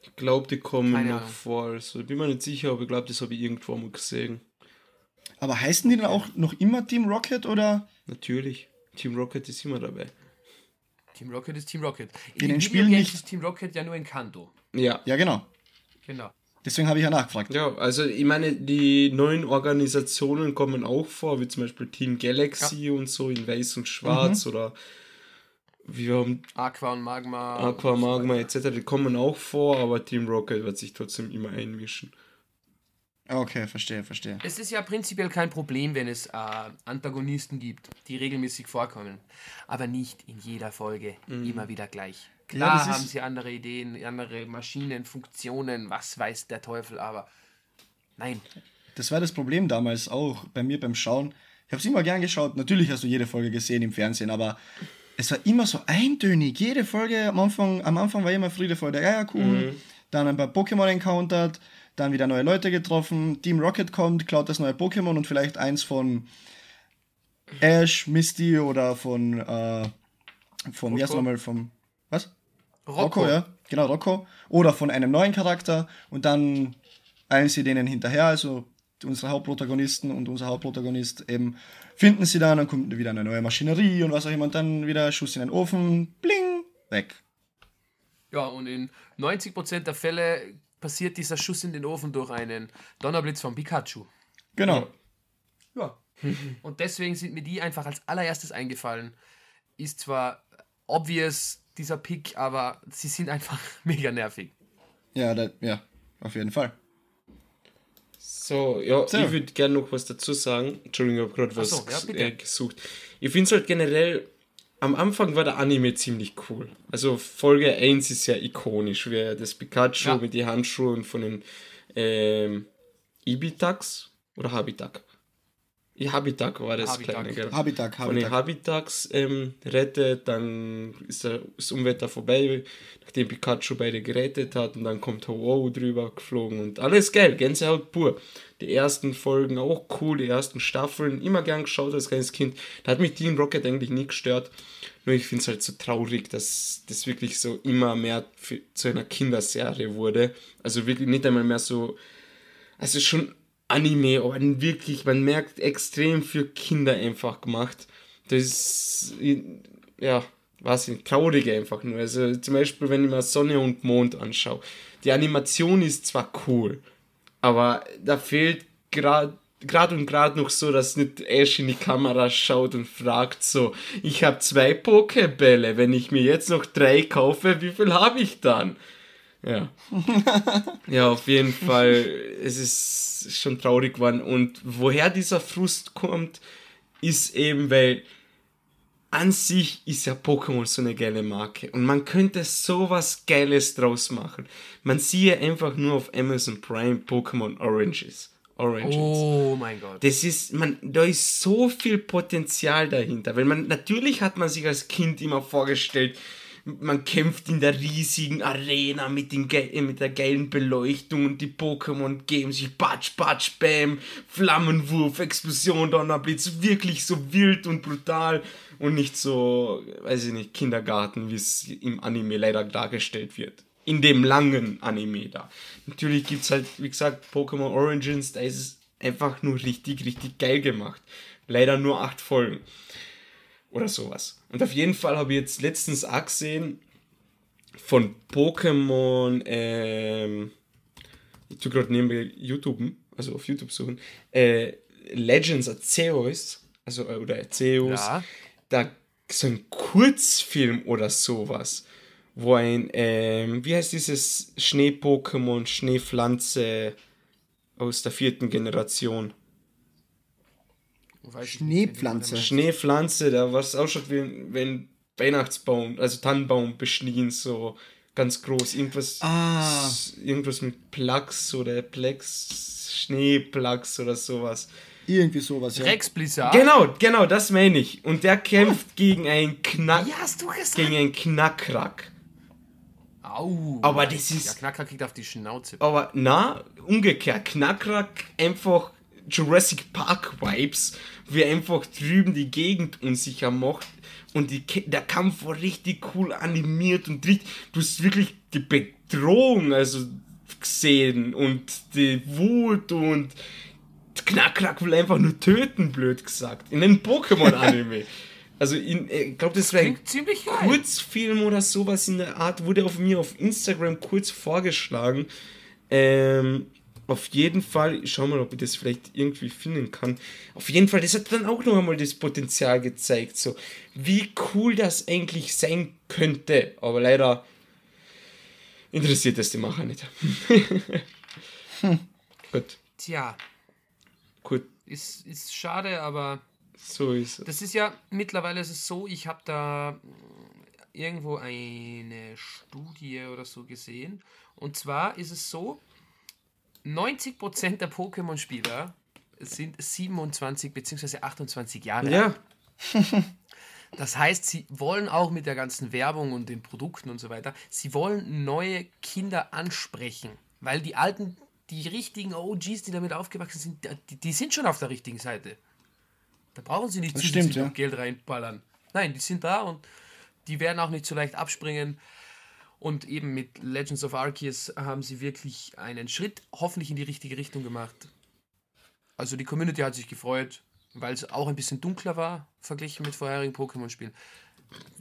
Ich glaube, die kommen Keine noch Ahnung. vor. Also, bin mir nicht sicher, aber ich glaube, das habe ich irgendwo mal gesehen. Aber heißen die dann auch noch immer Team Rocket oder? Natürlich. Team Rocket ist immer dabei. Team Rocket ist Team Rocket. In den den Spielen nicht. ist Team Rocket ja nur in Kanto. Ja. Ja, genau. Genau. Deswegen habe ich ja nachgefragt. Ja, also ich meine, die neuen Organisationen kommen auch vor, wie zum Beispiel Team Galaxy und so in Weiß und Schwarz Mhm. oder wir haben Aqua und Magma. Aqua, und Magma etc. Die kommen auch vor, aber Team Rocket wird sich trotzdem immer einmischen. Okay, verstehe, verstehe. Es ist ja prinzipiell kein Problem, wenn es äh, Antagonisten gibt, die regelmäßig vorkommen. Aber nicht in jeder Folge immer wieder gleich. Klar ist- haben sie andere Ideen, andere Maschinen, Funktionen, was weiß der Teufel, aber nein. Das war das Problem damals auch bei mir beim Schauen. Ich habe es immer gern geschaut. Natürlich hast du jede Folge gesehen im Fernsehen, aber es war immer so eintönig. Jede Folge am Anfang, am Anfang war immer Friede vor der Eierkuchen. Dann ein paar Pokémon encountert, dann wieder neue Leute getroffen. Team Rocket kommt, klaut das neue Pokémon und vielleicht eins von Ash, Misty oder von, äh, vom, wie heißt nochmal, vom, was? Rocco, Rocco, ja, genau, Rocco. Oder von einem neuen Charakter und dann eilen sie denen hinterher, also unsere Hauptprotagonisten und unser Hauptprotagonist eben finden sie dann, dann kommt wieder eine neue Maschinerie und was auch immer und dann wieder Schuss in den Ofen, bling, weg. Ja, und in 90% der Fälle passiert dieser Schuss in den Ofen durch einen Donnerblitz von Pikachu. Genau. Ja. Und deswegen sind mir die einfach als allererstes eingefallen. Ist zwar obvious, dieser Pick, aber sie sind einfach mega nervig. Ja, da, ja, auf jeden Fall. So, ja, So. ich würde gerne noch was dazu sagen. Entschuldigung, ich habe gerade was so, ja, äh, gesucht. Ich finde es halt generell, am Anfang war der Anime ziemlich cool. Also Folge 1 ist ja ikonisch, wie das Pikachu Ja. mit den Handschuhen von den ähm, Ibitax oder Habitak. Ja, Habitak war das Habitak. kleine, gell? Habitak, von den Habitak. Habitax ähm, rettet, dann ist das Unwetter vorbei, nachdem Pikachu beide gerettet hat und dann kommt Ho drüber geflogen und alles geil, Gänsehaut pur. Die ersten Folgen auch cool, die ersten Staffeln, immer gern geschaut als kleines Kind. Da hat mich Team Rocket eigentlich nie gestört. Nur ich finde es halt so traurig, dass das wirklich so immer mehr für, zu einer Kinderserie wurde. Also wirklich nicht einmal mehr so also schon Anime, aber wirklich, man merkt extrem für Kinder einfach gemacht. Das ist, ja, weiß ich traurig einfach nur. Also zum Beispiel, wenn ich mir Sonne und Mond anschaue. Die Animation ist zwar cool, aber da fehlt gerade gerade und gerade noch so, dass nicht Ash in die Kamera schaut und fragt so, ich habe zwei Pokebälle, wenn ich mir jetzt noch drei kaufe, wie viel habe ich dann? Ja. ja, auf jeden Fall. Es ist schon traurig geworden. Und woher dieser Frust kommt, ist eben, weil an sich ist ja Pokémon so eine geile Marke. Und man könnte sowas Geiles draus machen. Man siehe einfach nur auf Amazon Prime Pokémon Oranges. Oranges. Oh mein Gott. Das ist, man, da ist so viel Potenzial dahinter, weil man, natürlich hat man sich als Kind immer vorgestellt, man kämpft in der riesigen Arena mit, den, ge- äh, mit der geilen Beleuchtung und die Pokémon geben sich Batsch, Batsch, Bam, Flammenwurf, Explosion, Donnerblitz, wirklich so wild und brutal und nicht so, weiß ich nicht, Kindergarten, wie es im Anime leider dargestellt wird. In dem langen Anime da. Natürlich gibt es halt, wie gesagt, Pokémon Origins, da ist es einfach nur richtig, richtig geil gemacht. Leider nur acht Folgen. Oder sowas. Und auf jeden Fall habe ich jetzt letztens auch gesehen von Pokémon, ähm, ich tue gerade nebenbei YouTube, also auf YouTube suchen, äh, Legends Arceus, also, äh, oder Arceus, Ja. da so ein Kurzfilm oder sowas, wo ein, ähm, wie heißt dieses Schnee-Pokémon, Schneepflanze aus der vierten Generation? Weiß ich nicht, Schneepflanze. Schneepflanze, da was ausschaut wie ein, wie ein Weihnachtsbaum, also Tannenbaum beschnien, so ganz groß. Irgendwas, Ah. irgendwas mit Plax oder Plex, Schneeplax oder sowas. Irgendwie sowas, ja. Rex Blizzard. Genau, genau, das meine ich. Und der kämpft gegen einen Knack, Wie hast du gesagt? gegen einen Knackrack. Au. Aber das ist- Ja, Knacker kriegt auf die Schnauze. Aber na, umgekehrt, Knackrack einfach Jurassic Park Vibes, wie einfach drüben die Gegend unsicher macht. Und die, der Kampf war richtig cool animiert und richtig, du hast wirklich die Bedrohung also gesehen und die Wut und Knack, Knack will einfach nur töten, blöd gesagt. In einem Pokémon-Anime. Also in, äh, ich glaube, das wäre ein ziemlich geil. Kurzfilm oder sowas in der Art, wurde auf mir auf Instagram kurz vorgeschlagen. Ähm, auf jeden Fall, ich schau mal, ob ich das vielleicht irgendwie finden kann. Auf jeden Fall, das hat dann auch noch einmal das Potenzial gezeigt, so wie cool das eigentlich sein könnte. Aber leider interessiert das die Macher nicht. hm. Gut. Tja. Gut. Ist, ist schade, aber so ist es. Das ist ja, mittlerweile ist es so, ich habe da irgendwo eine Studie oder so gesehen. Und zwar ist es so, 90% der Pokémon-Spieler sind 27 bzw. 28 Jahre ja. alt. Das heißt, sie wollen auch mit der ganzen Werbung und den Produkten und so weiter, sie wollen neue Kinder ansprechen, weil die alten, die richtigen OGs, die damit aufgewachsen sind, die, die sind schon auf der richtigen Seite. Da brauchen sie nicht zusätzlich ja. Geld reinballern. Nein, die sind da und die werden auch nicht so leicht abspringen. Und eben mit Legends of Arceus haben sie wirklich einen Schritt hoffentlich in die richtige Richtung gemacht. Also die Community hat sich gefreut, weil es auch ein bisschen dunkler war, verglichen mit vorherigen Pokémon-Spielen.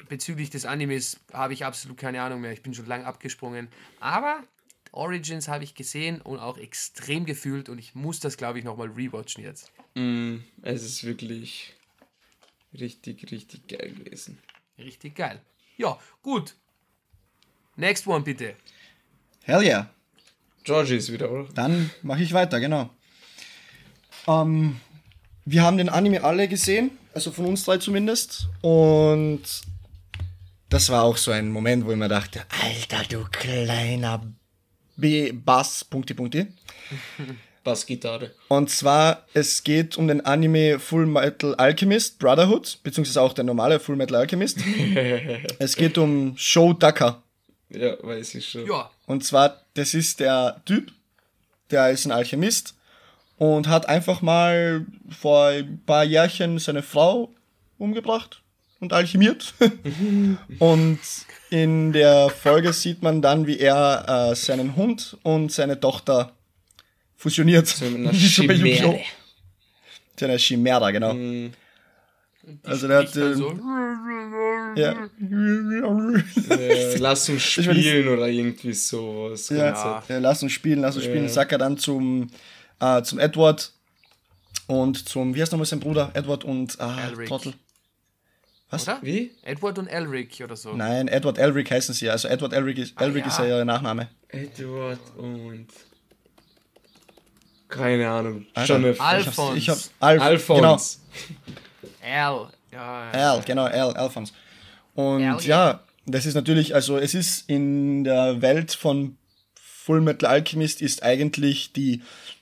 Bezüglich des Animes habe ich absolut keine Ahnung mehr. Ich bin schon lang abgesprungen. Aber Origins habe ich gesehen und auch extrem gefühlt und ich muss das, glaube ich, nochmal rewatchen jetzt. Mm, es ist wirklich richtig, richtig geil gewesen. Richtig geil. Ja, gut. Next one, bitte. Hell yeah. Georgie ist wieder, oder? Dann mache ich weiter, genau. Ähm, wir haben den Anime alle gesehen, also von uns drei zumindest. Und das war auch so ein Moment, wo ich mir dachte, Alter, du kleiner B Bass, Punkte, Punkte. Bassgitarre. Und zwar, es geht um den Anime Full Metal Alchemist Brotherhood, beziehungsweise auch der normale Full Metal Alchemist. es geht um Sho Daka. Ja, weiß ich schon. Ja. Und zwar, das ist der Typ, der ist ein Alchemist und hat einfach mal vor ein paar Jährchen seine Frau umgebracht und alchemiert. und in der Folge sieht man dann, wie er äh, seinen Hund und seine Tochter fusioniert. So eine Chimäre. Zu einer Chimera, genau. Mm. Also der hat. Äh, so. Ja. äh, lass uns spielen oder irgendwie sowas. Ja, ja, lass uns spielen, lass uns spielen. Ja. Sagt er dann zum, äh, zum Edward und zum, wie heißt nochmal sein Bruder? Edward und ah, Trottel. Was? Oder? Wie? Edward und Elric oder so. Nein, Edward Elric heißen sie ja. Also Edward Elric ist, Elric ah, ja. ist ja ihr Nachname. Edward und. Keine Ahnung. Schon eine Alphons. Ich hab, Alf, Alphons. Genau. Al. Ja, ja, Al, genau, Al, Alphons. Und Al, ja, das ist natürlich, also es ist in der Welt von Full Metal Alchemist ist eigentlich die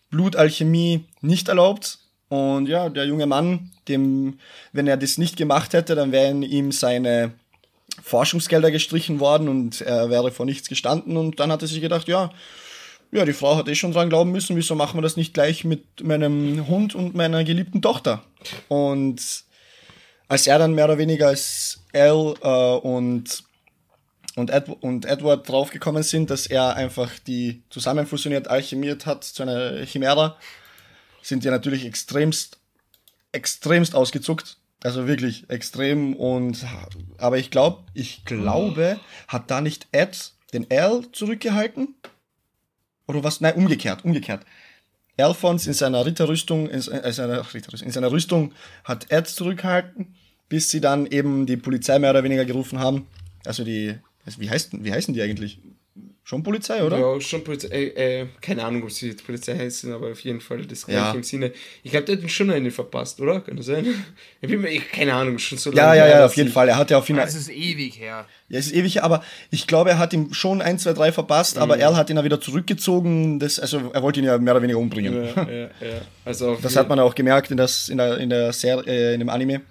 Blutalchemie nicht erlaubt. Und ja, der junge Mann, dem, wenn er das nicht gemacht hätte, dann wären ihm seine Forschungsgelder gestrichen worden und er wäre vor nichts gestanden. Und dann hat er sich gedacht, ja, ja, die Frau hat eh schon dran glauben müssen, wieso machen wir das nicht gleich mit meinem Hund und meiner geliebten Tochter? Und als er dann mehr oder weniger als Al äh, und, und, Ed und Edward draufgekommen sind, dass er einfach die zusammenfusioniert, alchemiert hat zu einer Chimera, sind die natürlich extremst, extremst ausgezuckt. Also wirklich extrem und aber ich glaube, ich glaube, hat da nicht Ed den L zurückgehalten? Oder was? Nein, umgekehrt, umgekehrt. Alphons in seiner Ritterrüstung, in, äh, seiner, in seiner Rüstung hat Ed zurückgehalten, bis sie dann eben die Polizei mehr oder weniger gerufen haben. Also die, also wie, heißt, wie heißen die eigentlich? Schon Polizei, oder? Ja, schon Polizei. Äh, äh, keine Ahnung, ob sie jetzt Polizei heißen, aber auf jeden Fall das gleiche ja. im Sinne. Ich glaube, der hat schon eine verpasst, oder? Kann das sein? Ich bin mir, keine Ahnung, schon so lange. Ja, ja, ja, auf jeden Fall. Er hat ja auf jeden Fall. Das ist ewig her. Ja, es ist ewig her, aber ich glaube, er hat ihm schon ein, zwei, drei verpasst, mhm. aber er hat ihn ja wieder zurückgezogen. Das, also er wollte ihn ja mehr oder weniger umbringen. Ja, ja, ja. Also das hat man auch gemerkt in, das, in, der, in, der Serie, äh, in dem Anime.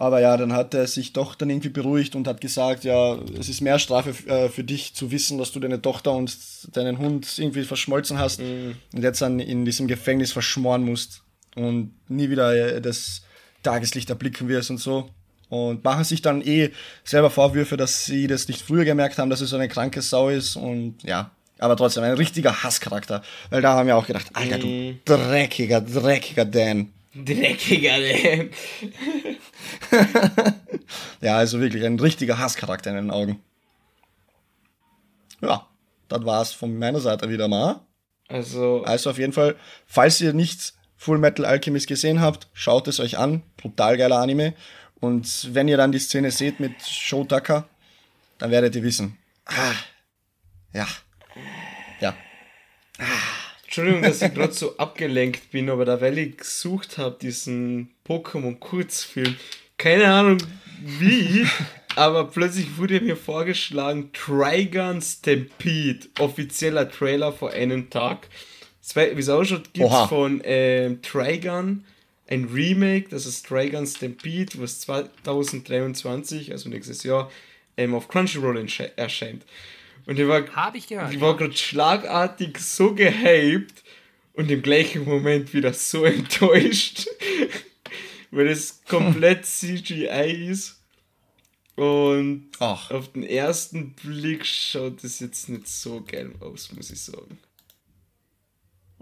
Aber ja, dann hat er sich doch dann irgendwie beruhigt und hat gesagt, ja, es ist mehr Strafe äh, für dich zu wissen, dass du deine Tochter und deinen Hund irgendwie verschmolzen hast mhm. und jetzt dann in diesem Gefängnis verschmoren musst. und nie wieder äh, das Tageslicht erblicken wirst und so. Und machen sich dann eh selber Vorwürfe, dass sie das nicht früher gemerkt haben, dass es so eine kranke Sau ist und ja. Aber trotzdem ein richtiger Hasscharakter. Weil da haben wir auch gedacht, Alter, du dreckiger, dreckiger Dan. Dreckiger Dan. Ja, also wirklich ein richtiger Hasscharakter in den Augen. Ja, das war's von meiner Seite wieder mal. Also, Also auf jeden Fall, falls ihr nicht Full Metal Alchemist gesehen habt, schaut es euch an. Brutal geiler Anime. Und wenn ihr dann die Szene seht mit Shotaka, dann werdet ihr wissen. Ah, ja. Ja. Entschuldigung, dass ich gerade so abgelenkt bin, aber da weil ich gesucht habe, diesen Pokémon-Kurzfilm, keine Ahnung wie, aber plötzlich wurde mir vorgeschlagen, Trigun Stampede, offizieller Trailer vor einem Tag. Wie es ausschaut, gibt es von ähm, Trigun ein Remake, das ist Trigun Stampede, was 2023, also nächstes Jahr, ähm, auf Crunchyroll erscheint. Und ich war Habe ich gehört. ich war gerade schlagartig so gehypt und im gleichen Moment wieder so enttäuscht, weil es komplett CGI ist. Und Ach. auf den ersten Blick schaut es jetzt nicht so geil aus, muss ich sagen.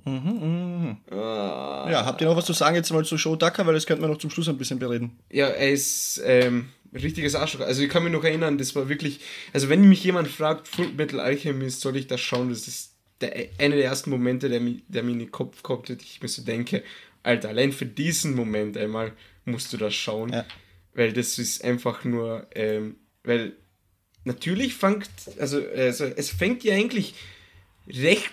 Ah, Ja, habt ihr noch was zu sagen jetzt mal zu Shotaka, weil das könnten wir noch zum Schluss ein bisschen bereden. Ja, er ist ähm, richtiges Arschloch. Also ich kann mich noch erinnern, das war wirklich. Also wenn mich jemand fragt, Full Metal Alchemist, soll ich das schauen? Das ist der, einer der ersten Momente, der, mi- der mir in den Kopf kommt, und ich mir so denke, Alter, allein für diesen Moment einmal musst du das schauen. Ja. Weil das ist einfach nur, ähm, weil natürlich fängt, also, also es fängt ja eigentlich recht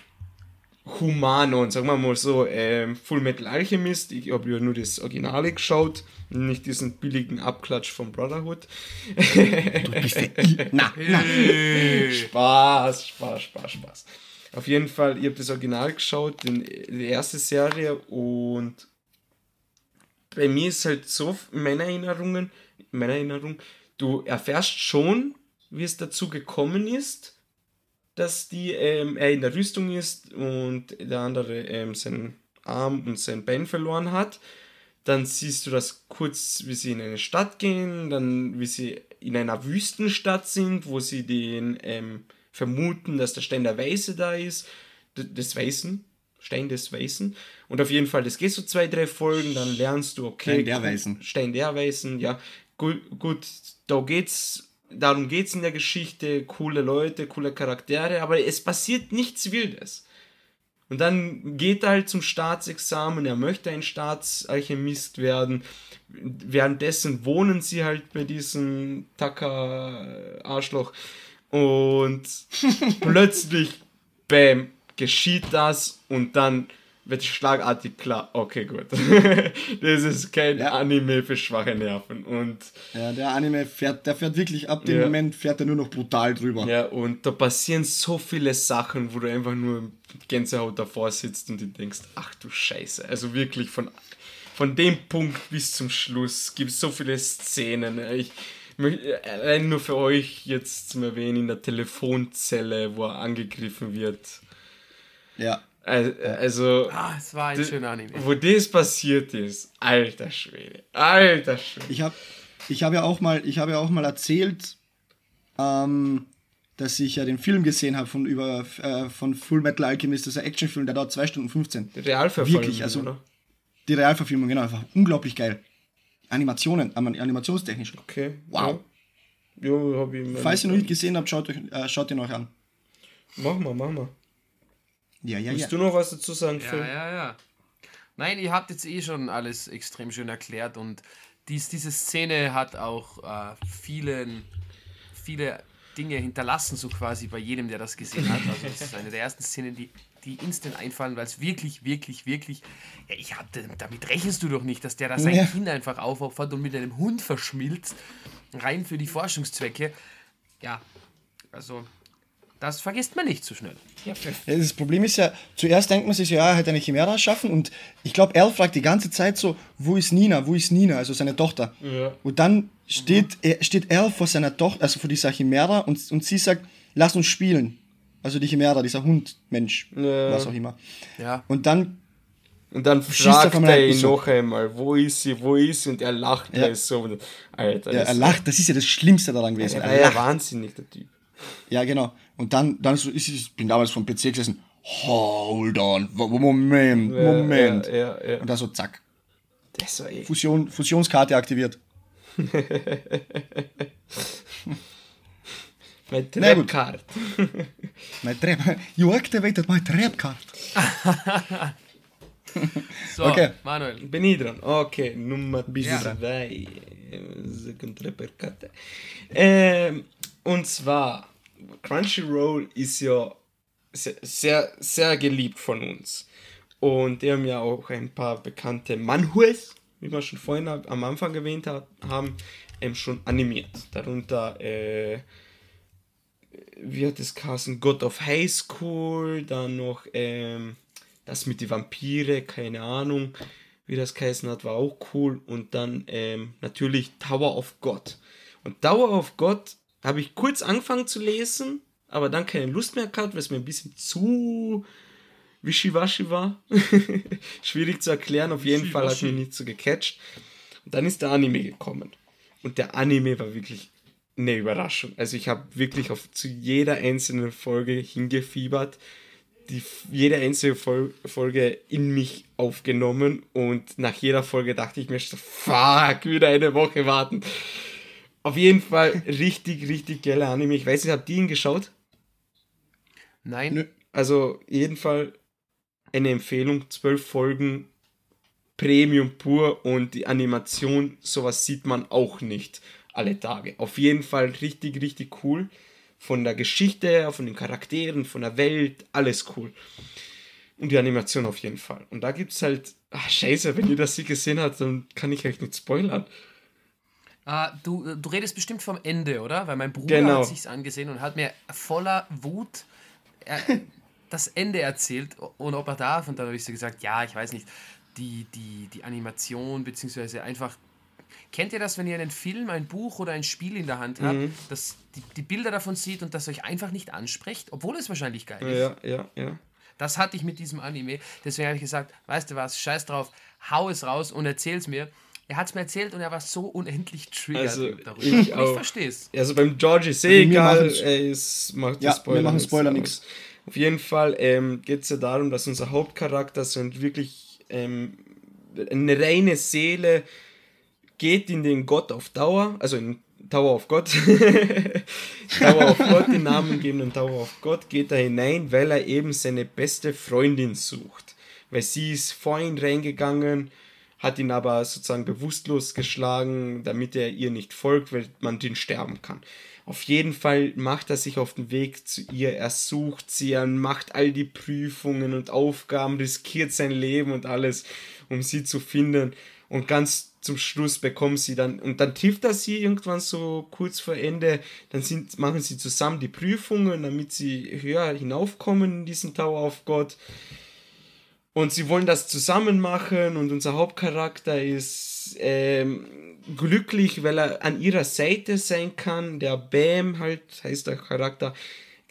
human an, sagen wir mal so, ähm, Full Metal Alchemist, ich habe ja nur das Originale geschaut, nicht diesen billigen Abklatsch von Brotherhood. Du bist der I Na, na. Spaß, Spaß, Spaß, Spaß. Auf jeden Fall, ich habe das Original geschaut, die erste Serie und bei mir ist halt so, in meiner Erinnerungen, in meiner Erinnerung, du erfährst schon, wie es dazu gekommen ist, dass die, ähm, er in der Rüstung ist und der andere ähm, seinen Arm und sein Bein verloren hat. Dann siehst du das kurz, wie sie in eine Stadt gehen, dann wie sie in einer Wüstenstadt sind, wo sie den ähm, vermuten, dass der Stein der Weise da ist, des Weißen, Stein des Weißen. Und auf jeden Fall, das geht so zwei, drei Folgen, dann lernst du, okay. Stein der Weisen. Stein der Weisen, ja. Gut, gut da geht's, darum geht's in der Geschichte, coole Leute, coole Charaktere, aber es passiert nichts Wildes. Und dann geht er halt zum Staatsexamen, er möchte ein Staatsalchemist werden. Währenddessen wohnen sie halt bei diesem Taka-Arschloch. Und plötzlich, bam, geschieht das und dann wird schlagartig klar, okay, gut. das ist kein Ja. Anime für schwache Nerven. Und Ja, der Anime fährt, der fährt wirklich ab dem Ja. Moment, fährt er nur noch brutal drüber. Ja, und da passieren so viele Sachen, wo du einfach nur Gänsehaut davor sitzt und dir denkst, ach du Scheiße. Also wirklich von, von dem Punkt bis zum Schluss gibt es so viele Szenen. Ich allein nur für euch jetzt zum Erwähnen in der Telefonzelle, wo er angegriffen wird. Ja. Al- Also, Ah, es war ein schöner Anime. wo das passiert ist, alter Schwede, alter Schwede. Ich habe ich hab ja auch mal, ich habe ja auch mal erzählt, ähm, dass ich ja den Film gesehen habe von über äh, von Full Metal Alchemist, das ist ein Actionfilm, der dauert 2 Stunden 15. Die Realverfilmung, Wirklich, also- oder? Die Realverfilmung, genau, einfach unglaublich geil. Animationen, animationstechnisch. Okay. Wow. Ja, ja hab ich mal- Falls ihr noch nicht gesehen habt, schaut, euch, äh, schaut ihn euch an. Mach mal, mach mal. Ja, ja, ja. Willst du noch was dazu sagen, Ja, Phil? ja, ja. Nein, ihr habt jetzt eh schon alles extrem schön erklärt und dies, diese Szene hat auch äh, vielen, viele Dinge hinterlassen, so quasi bei jedem, der das gesehen hat. Also das ist eine der ersten Szenen, die, die instant einfallen, weil es wirklich, wirklich, wirklich, ja, ich hab, damit rechnest du doch nicht, dass der da sein Ja. Kind einfach aufopfert und mit einem Hund verschmilzt, rein für die Forschungszwecke. Ja, also das vergisst man nicht so schnell. Ja, das Problem ist ja, zuerst denkt man sich ja, er hat eine Chimära erschaffen und ich glaube, Al fragt die ganze Zeit so, wo ist Nina, wo ist Nina, also seine Tochter. Ja. Und dann steht, er, steht Al vor seiner Tochter, also vor dieser Chimära und, und sie sagt, lass uns spielen. Also die Chimära, dieser Hund, Mensch, Ja. was auch immer. Ja. Und dann Und dann fragt er ein- ihn so. noch einmal, wo ist sie, wo ist sie? Und er lacht Ja. so. Alter, Ja, er lacht, das ist ja das Schlimmste daran gewesen. Er war Er ja lacht. wahnsinnig, der Typ. Ja, genau. Und dann, dann so ich bin damals vom PC gesessen. Hold on. Moment, Ja, Moment. Ja, ja, ja. Und dann so zack. Das war echt. Fusion, Fusionskarte aktiviert. Mein Na gut. Trapcard. My trap, you activated my trap card. So, Okay. Manuel. Bin ich dran? Okay, Nummer Bist du dran? zwei. Second Trapcard. Ähm, und zwar, Crunchyroll ist ja sehr, sehr, sehr geliebt von uns. Und die haben ja auch ein paar bekannte Manhues, wie wir schon vorhin am Anfang erwähnt hat, haben, ähm, schon animiert. Darunter, äh, wie hat es geheißen? God of High School, dann noch ähm, das mit die Vampire, keine Ahnung, wie das geheißen hat, war auch cool. Und dann ähm, natürlich Tower of God. Und Tower of God habe ich kurz angefangen zu lesen, aber dann keine Lust mehr gehabt, weil es mir ein bisschen zu wischiwaschi war. Schwierig zu erklären, auf jeden Fall hat mich nicht so gecatcht. Und dann ist der Anime gekommen. Und der Anime war wirklich eine Überraschung. Also ich habe wirklich auf zu jeder einzelnen Folge hingefiebert, die jede einzelne Fol Folge in mich aufgenommen und nach jeder Folge dachte ich mir so, fuck, wieder eine Woche warten. Auf jeden Fall richtig, richtig geiler Anime. Ich weiß nicht, habt ihr ihn geschaut? Nein. Nö. Also jeden Fall eine Empfehlung, zwölf Folgen Premium pur und die Animation, sowas sieht man auch nicht alle Tage. Auf jeden Fall richtig, richtig cool. Von der Geschichte von den Charakteren, von der Welt, alles cool. Und die Animation auf jeden Fall. Und da gibt es halt, ach scheiße, wenn ihr das nicht gesehen habt, dann kann ich euch nicht spoilern. Ah, du, du redest bestimmt vom Ende, oder? Weil mein Bruder Genau. hat sich's angesehen und hat mir voller Wut äh, das Ende erzählt und ob er darf. Und dann habe ich so gesagt, ja, ich weiß nicht, die, die, die Animation, beziehungsweise einfach. Kennt ihr das, wenn ihr einen Film, ein Buch oder ein Spiel in der Hand habt, Mhm. dass die, die Bilder davon sieht und das euch einfach nicht anspricht, obwohl es wahrscheinlich geil ist? Ja, ja, ja. Das hatte ich mit diesem Anime. Deswegen habe ich gesagt, weißt du was, scheiß drauf, hau es raus und erzähl's mir. Er hat es mir erzählt und er war so unendlich triggert Also, darüber. ich ich verstehe es. Also beim George ist eh Also egal, er macht Ja, Spoiler wir machen nichts Spoiler nix. Auf jeden Fall ähm, geht es ja darum, dass unser Hauptcharakter so ein wirklich ähm, eine reine Seele geht in den Gott auf Dauer, also in Tower of God, Tower of God, den namengebenden Tower of God, geht er hinein, weil er eben seine beste Freundin sucht. Weil sie ist vor ihn reingegangen, hat ihn aber sozusagen bewusstlos geschlagen, damit er ihr nicht folgt, weil man den sterben kann. Auf jeden Fall macht er sich auf den Weg zu ihr, er sucht sie, er macht all die Prüfungen und Aufgaben, riskiert sein Leben und alles, um sie zu finden. Und ganz zum Schluss bekommen sie dann, und dann trifft er sie irgendwann so kurz vor Ende, dann sind, machen sie zusammen die Prüfungen, damit sie höher hinaufkommen in diesen Tower of God. Und sie wollen das zusammen machen und unser Hauptcharakter ist ähm, glücklich, weil er an ihrer Seite sein kann. Der Bam halt heißt der Charakter.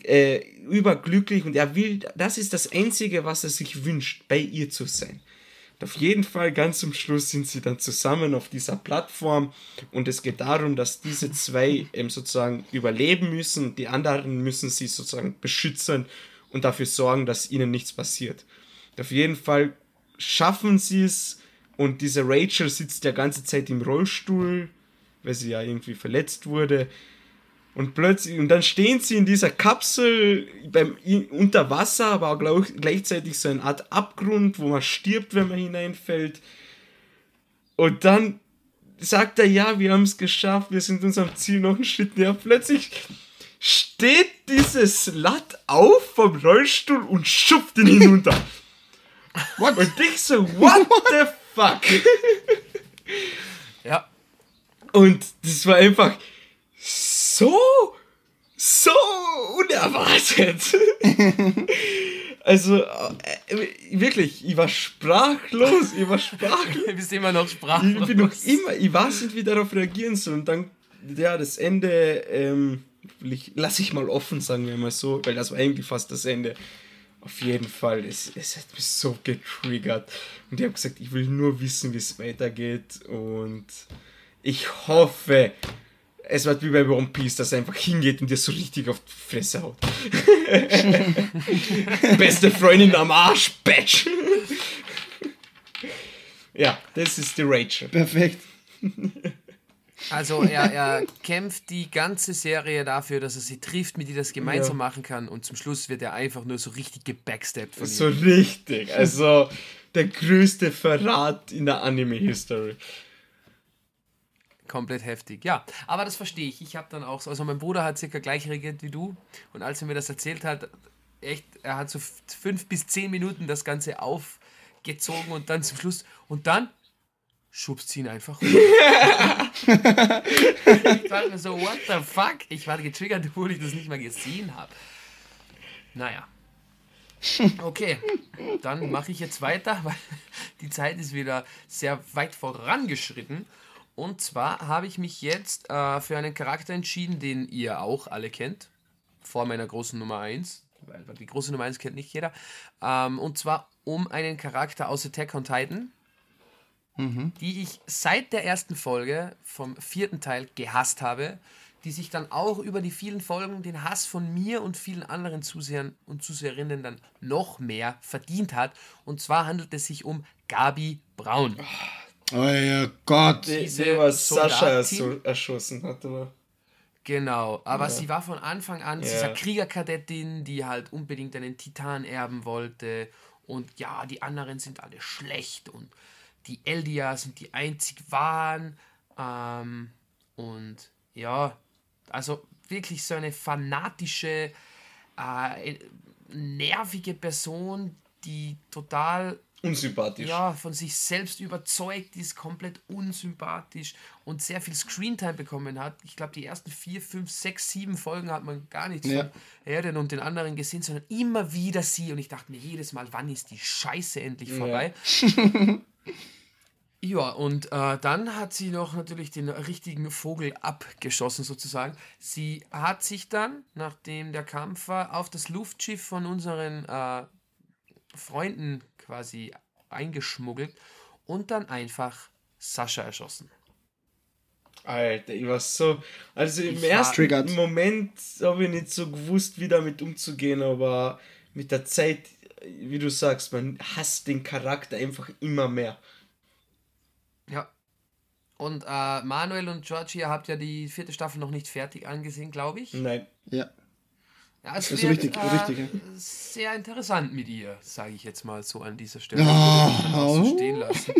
Äh, überglücklich und er will, das ist das Einzige, was er sich wünscht, bei ihr zu sein. Und auf jeden Fall ganz zum Schluss sind sie dann zusammen auf dieser Plattform und es geht darum, dass diese zwei ähm, sozusagen überleben müssen die anderen müssen sie sozusagen beschützen und dafür sorgen, dass ihnen nichts passiert. Auf jeden Fall schaffen sie es und diese Rachel sitzt ja ganze Zeit im Rollstuhl, weil sie ja irgendwie verletzt wurde. Und plötzlich, und dann stehen sie in dieser Kapsel beim, unter Wasser, aber auch glaub, gleichzeitig so eine Art Abgrund, wo man stirbt, wenn man hineinfällt. Und dann sagt er, ja, wir haben es geschafft, wir sind unserem Ziel noch einen Schritt näher. Plötzlich steht dieses Slut auf vom Rollstuhl und schupft ihn hinunter. What? Und ich so, what the fuck? Ja. Und das war einfach so, so unerwartet. also, äh, wirklich, ich war sprachlos, ich war sprachlos. Du bist immer noch Ich bin noch sprachlos. immer, ich weiß nicht, wie darauf reagieren soll. Und dann, ja, das Ende, ähm, ich, lass ich mal offen, sagen wir mal so, weil das war eigentlich fast das Ende. Auf jeden Fall, es, es hat mich so getriggert. Und ich habe gesagt, ich will nur wissen, wie es weitergeht. Und ich hoffe, es wird wie bei One Piece, dass er einfach hingeht und dir so richtig auf die Fresse haut. Beste Freundin am Arsch, Batch. ja, das ist die Rachel. Perfekt. Also er, er kämpft die ganze Serie dafür, dass er sie trifft, mit ihr das gemeinsam Ja. machen kann und zum Schluss wird er einfach nur so richtig gebacksteppt von So ihm. richtig. Also der größte Verrat in der Anime-History. Komplett heftig, ja. Aber das verstehe ich. Ich habe dann auch so, also mein Bruder hat circa gleich reagiert wie du und als er mir das erzählt hat, echt, er hat so fünf bis zehn Minuten das Ganze aufgezogen und dann zum Schluss und dann schubst sie ihn einfach. ich war mir so, what the fuck? Ich war getriggert, obwohl ich das nicht mal gesehen habe. Naja. Okay, dann mache ich jetzt weiter, weil die Zeit ist wieder sehr weit vorangeschritten. Und zwar habe ich mich jetzt äh, für einen Charakter entschieden, den ihr auch alle kennt. Vor meiner großen Nummer 1. Weil weil die große Nummer 1 kennt nicht jeder. Ähm, und zwar um einen Charakter aus Attack on Titan, die ich seit der ersten Folge vom vierten Teil gehasst habe, die sich dann auch über die vielen Folgen den Hass von mir und vielen anderen Zusehern und Zuseherinnen dann noch mehr verdient hat. Und zwar handelt es sich um Gabi Braun. Oh ja Gott. Die, Diese die was Sascha so erschossen hat, aber. Genau, aber sie war von Anfang an Ja. dieser Kriegerkadettin, die halt unbedingt einen Titan erben wollte. Und ja, die anderen sind alle schlecht und die Eldia sind die einzig wahren. Ähm, und ja, also wirklich so eine fanatische, äh, nervige Person, die total Unsympathisch. ja, von sich selbst überzeugt ist, komplett unsympathisch und sehr viel Screentime bekommen hat. Ich glaube, die ersten vier, fünf, sechs, sieben Folgen hat man gar nichts Ja. von Erden und den anderen gesehen, sondern immer wieder sie. Und ich dachte mir jedes Mal, wann ist die Scheiße endlich vorbei? Ja, und äh, dann hat sie noch natürlich den richtigen Vogel abgeschossen sozusagen. Sie hat sich dann, nachdem der Kampf war, auf das Luftschiff von unseren äh, Freunden quasi eingeschmuggelt und dann einfach Sascha erschossen. Alter, ich war so. Also im Ich ersten Triggered. Moment habe ich nicht so gewusst, wie damit umzugehen, aber mit der Zeit, wie du sagst, man hasst den Charakter einfach immer mehr. Und äh, Manuel und George, ihr habt ja die vierte Staffel noch nicht fertig angesehen, glaube ich. Nein. Ja. Ja, es Das ist wird, richtig, äh, richtig, ja. Sehr interessant mit ihr, sage ich jetzt mal so an dieser Stelle. Oh. So stehen lassen.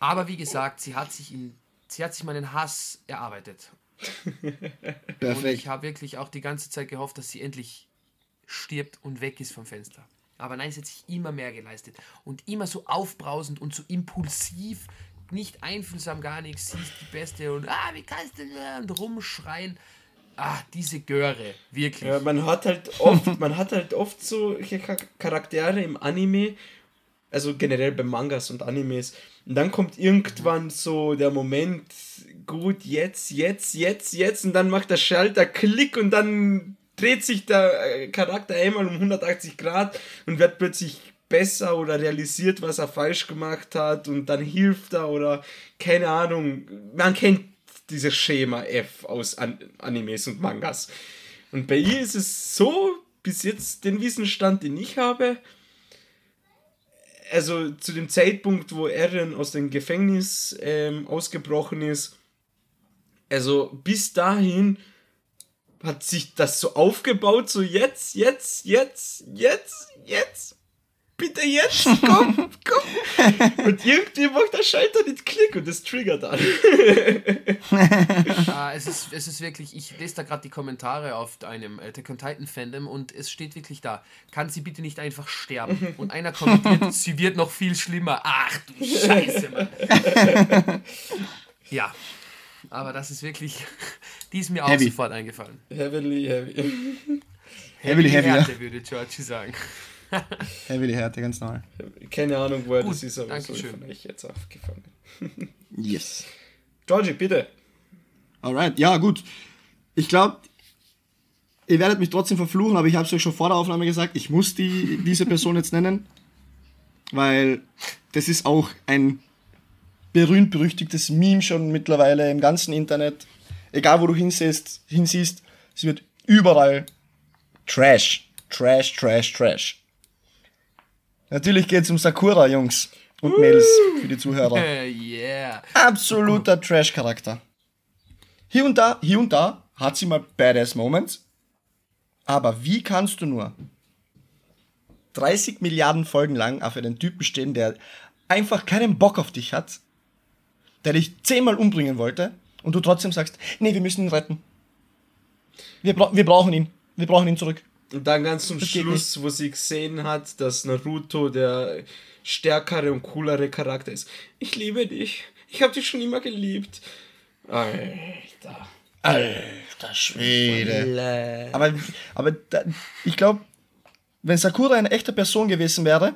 Aber wie gesagt, sie hat sich in, sie hat sich meinen Hass erarbeitet. Und Perfekt. ich habe wirklich auch die ganze Zeit gehofft, dass sie endlich stirbt und weg ist vom Fenster. Aber nein, sie hat sich immer mehr geleistet. Und immer so aufbrausend und so impulsiv, nicht einfühlsam, gar nichts. Sie ist die Beste und ah, wie kannst du denn? Und rumschreien. Ah, diese Göre, wirklich. Ja, man hat halt oft, man hat halt oft Cha- Charaktere im Anime, also generell bei Mangas und Animes. Und dann kommt irgendwann so der Moment, gut, jetzt, jetzt, jetzt, jetzt, und dann macht der Schalter Klick und dann dreht sich der äh, Charakter einmal um 180 Grad und wird plötzlich besser oder realisiert, was er falsch gemacht hat und dann hilft er oder keine Ahnung. Man kennt dieses Schema F aus An Animes und Mangas. Und bei ihr ist es so, bis jetzt den Wissensstand, den ich habe, also zu dem Zeitpunkt, wo Eren aus dem Gefängnis ähm, ausgebrochen ist, also bis dahin hat sich das so aufgebaut, so jetzt, jetzt, jetzt, jetzt, jetzt, bitte jetzt, komm, komm. Und irgendwie macht der Schalter nicht Klick und das triggert an. Ah, es, ist, es ist wirklich, ich lese da gerade die Kommentare auf einem Attack on Titan Fandom und es steht wirklich da, kann sie bitte nicht einfach sterben? Und einer kommentiert, sie wird noch viel schlimmer. Ach du Scheiße, Mann. Ja, aber das ist wirklich, die ist mir auch Heavy. sofort eingefallen. Heavily, heavy. Heavily, heavy, ja. Härte, würde Georgie sagen. Heavily Härte, ganz normal. Keine Ahnung, woher Gut, das ist, aber so Dankeschön. von euch jetzt aufgefangen. Yes. Georgie, bitte. Alright, ja, gut. Ich glaube, ihr werdet mich trotzdem verfluchen, aber ich habe es euch schon vor der Aufnahme gesagt, ich muss die, diese Person jetzt nennen, weil das ist auch ein berühmt-berüchtigtes Meme schon mittlerweile im ganzen Internet. Egal, wo du hinsiehst, hinsiehst es wird überall Trash, Trash, Trash, Trash. Natürlich geht es um Sakura, Jungs und Mädels für die Zuhörer. Yeah. Absoluter Trash-Charakter. Hier und da, hier und da hat sie mal Badass Moments. Aber wie kannst du nur 30 Milliarden Folgen lang auf einen Typen stehen, der einfach keinen Bock auf dich hat, der dich zehnmal umbringen wollte und du trotzdem sagst, nee, wir müssen ihn retten. Wir, bra wir brauchen ihn. Wir brauchen ihn zurück. Und dann ganz zum Das Schluss, wo sie gesehen hat, dass Naruto der stärkere und coolere Charakter ist. Ich liebe dich. Ich habe dich schon immer geliebt. Alter. Alter Schwede. Aber, aber da, ich glaube, wenn Sakura eine echte Person gewesen wäre,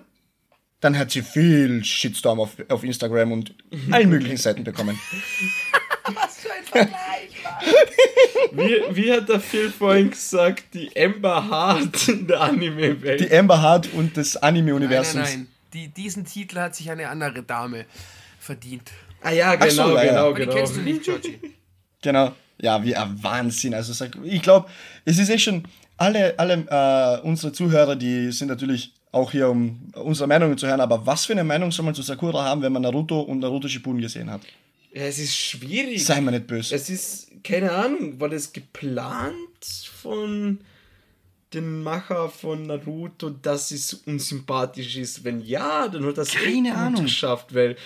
dann hätte sie viel Shitstorm auf, auf Instagram und allen möglichen Seiten bekommen. Wie, wie hat der Phil vorhin gesagt, die Ember Hart in der Anime-Welt? Die Amber Hart und des Nein, Anime-Universums. nein, nein. Die, diesen Titel hat sich eine andere Dame verdient. Ah ja, Ach so, genau, ja, genau, Aber die genau. kennst du nicht, Georgie. Genau. Ja, wie ein Wahnsinn. Also ich glaube, es ist echt schon, alle, alle äh, unsere Zuhörer, die sind natürlich auch hier, um unsere Meinungen zu hören, aber was für eine Meinung soll man zu Sakura haben, wenn man Naruto und Naruto Shippuden gesehen hat? Ja, es ist schwierig. Sei mal nicht böse. Es ist, keine Ahnung, war das geplant von den Macher von Naruto, dass es unsympathisch ist? Wenn ja, dann hat das Keine gut Ahnung. geschafft, weil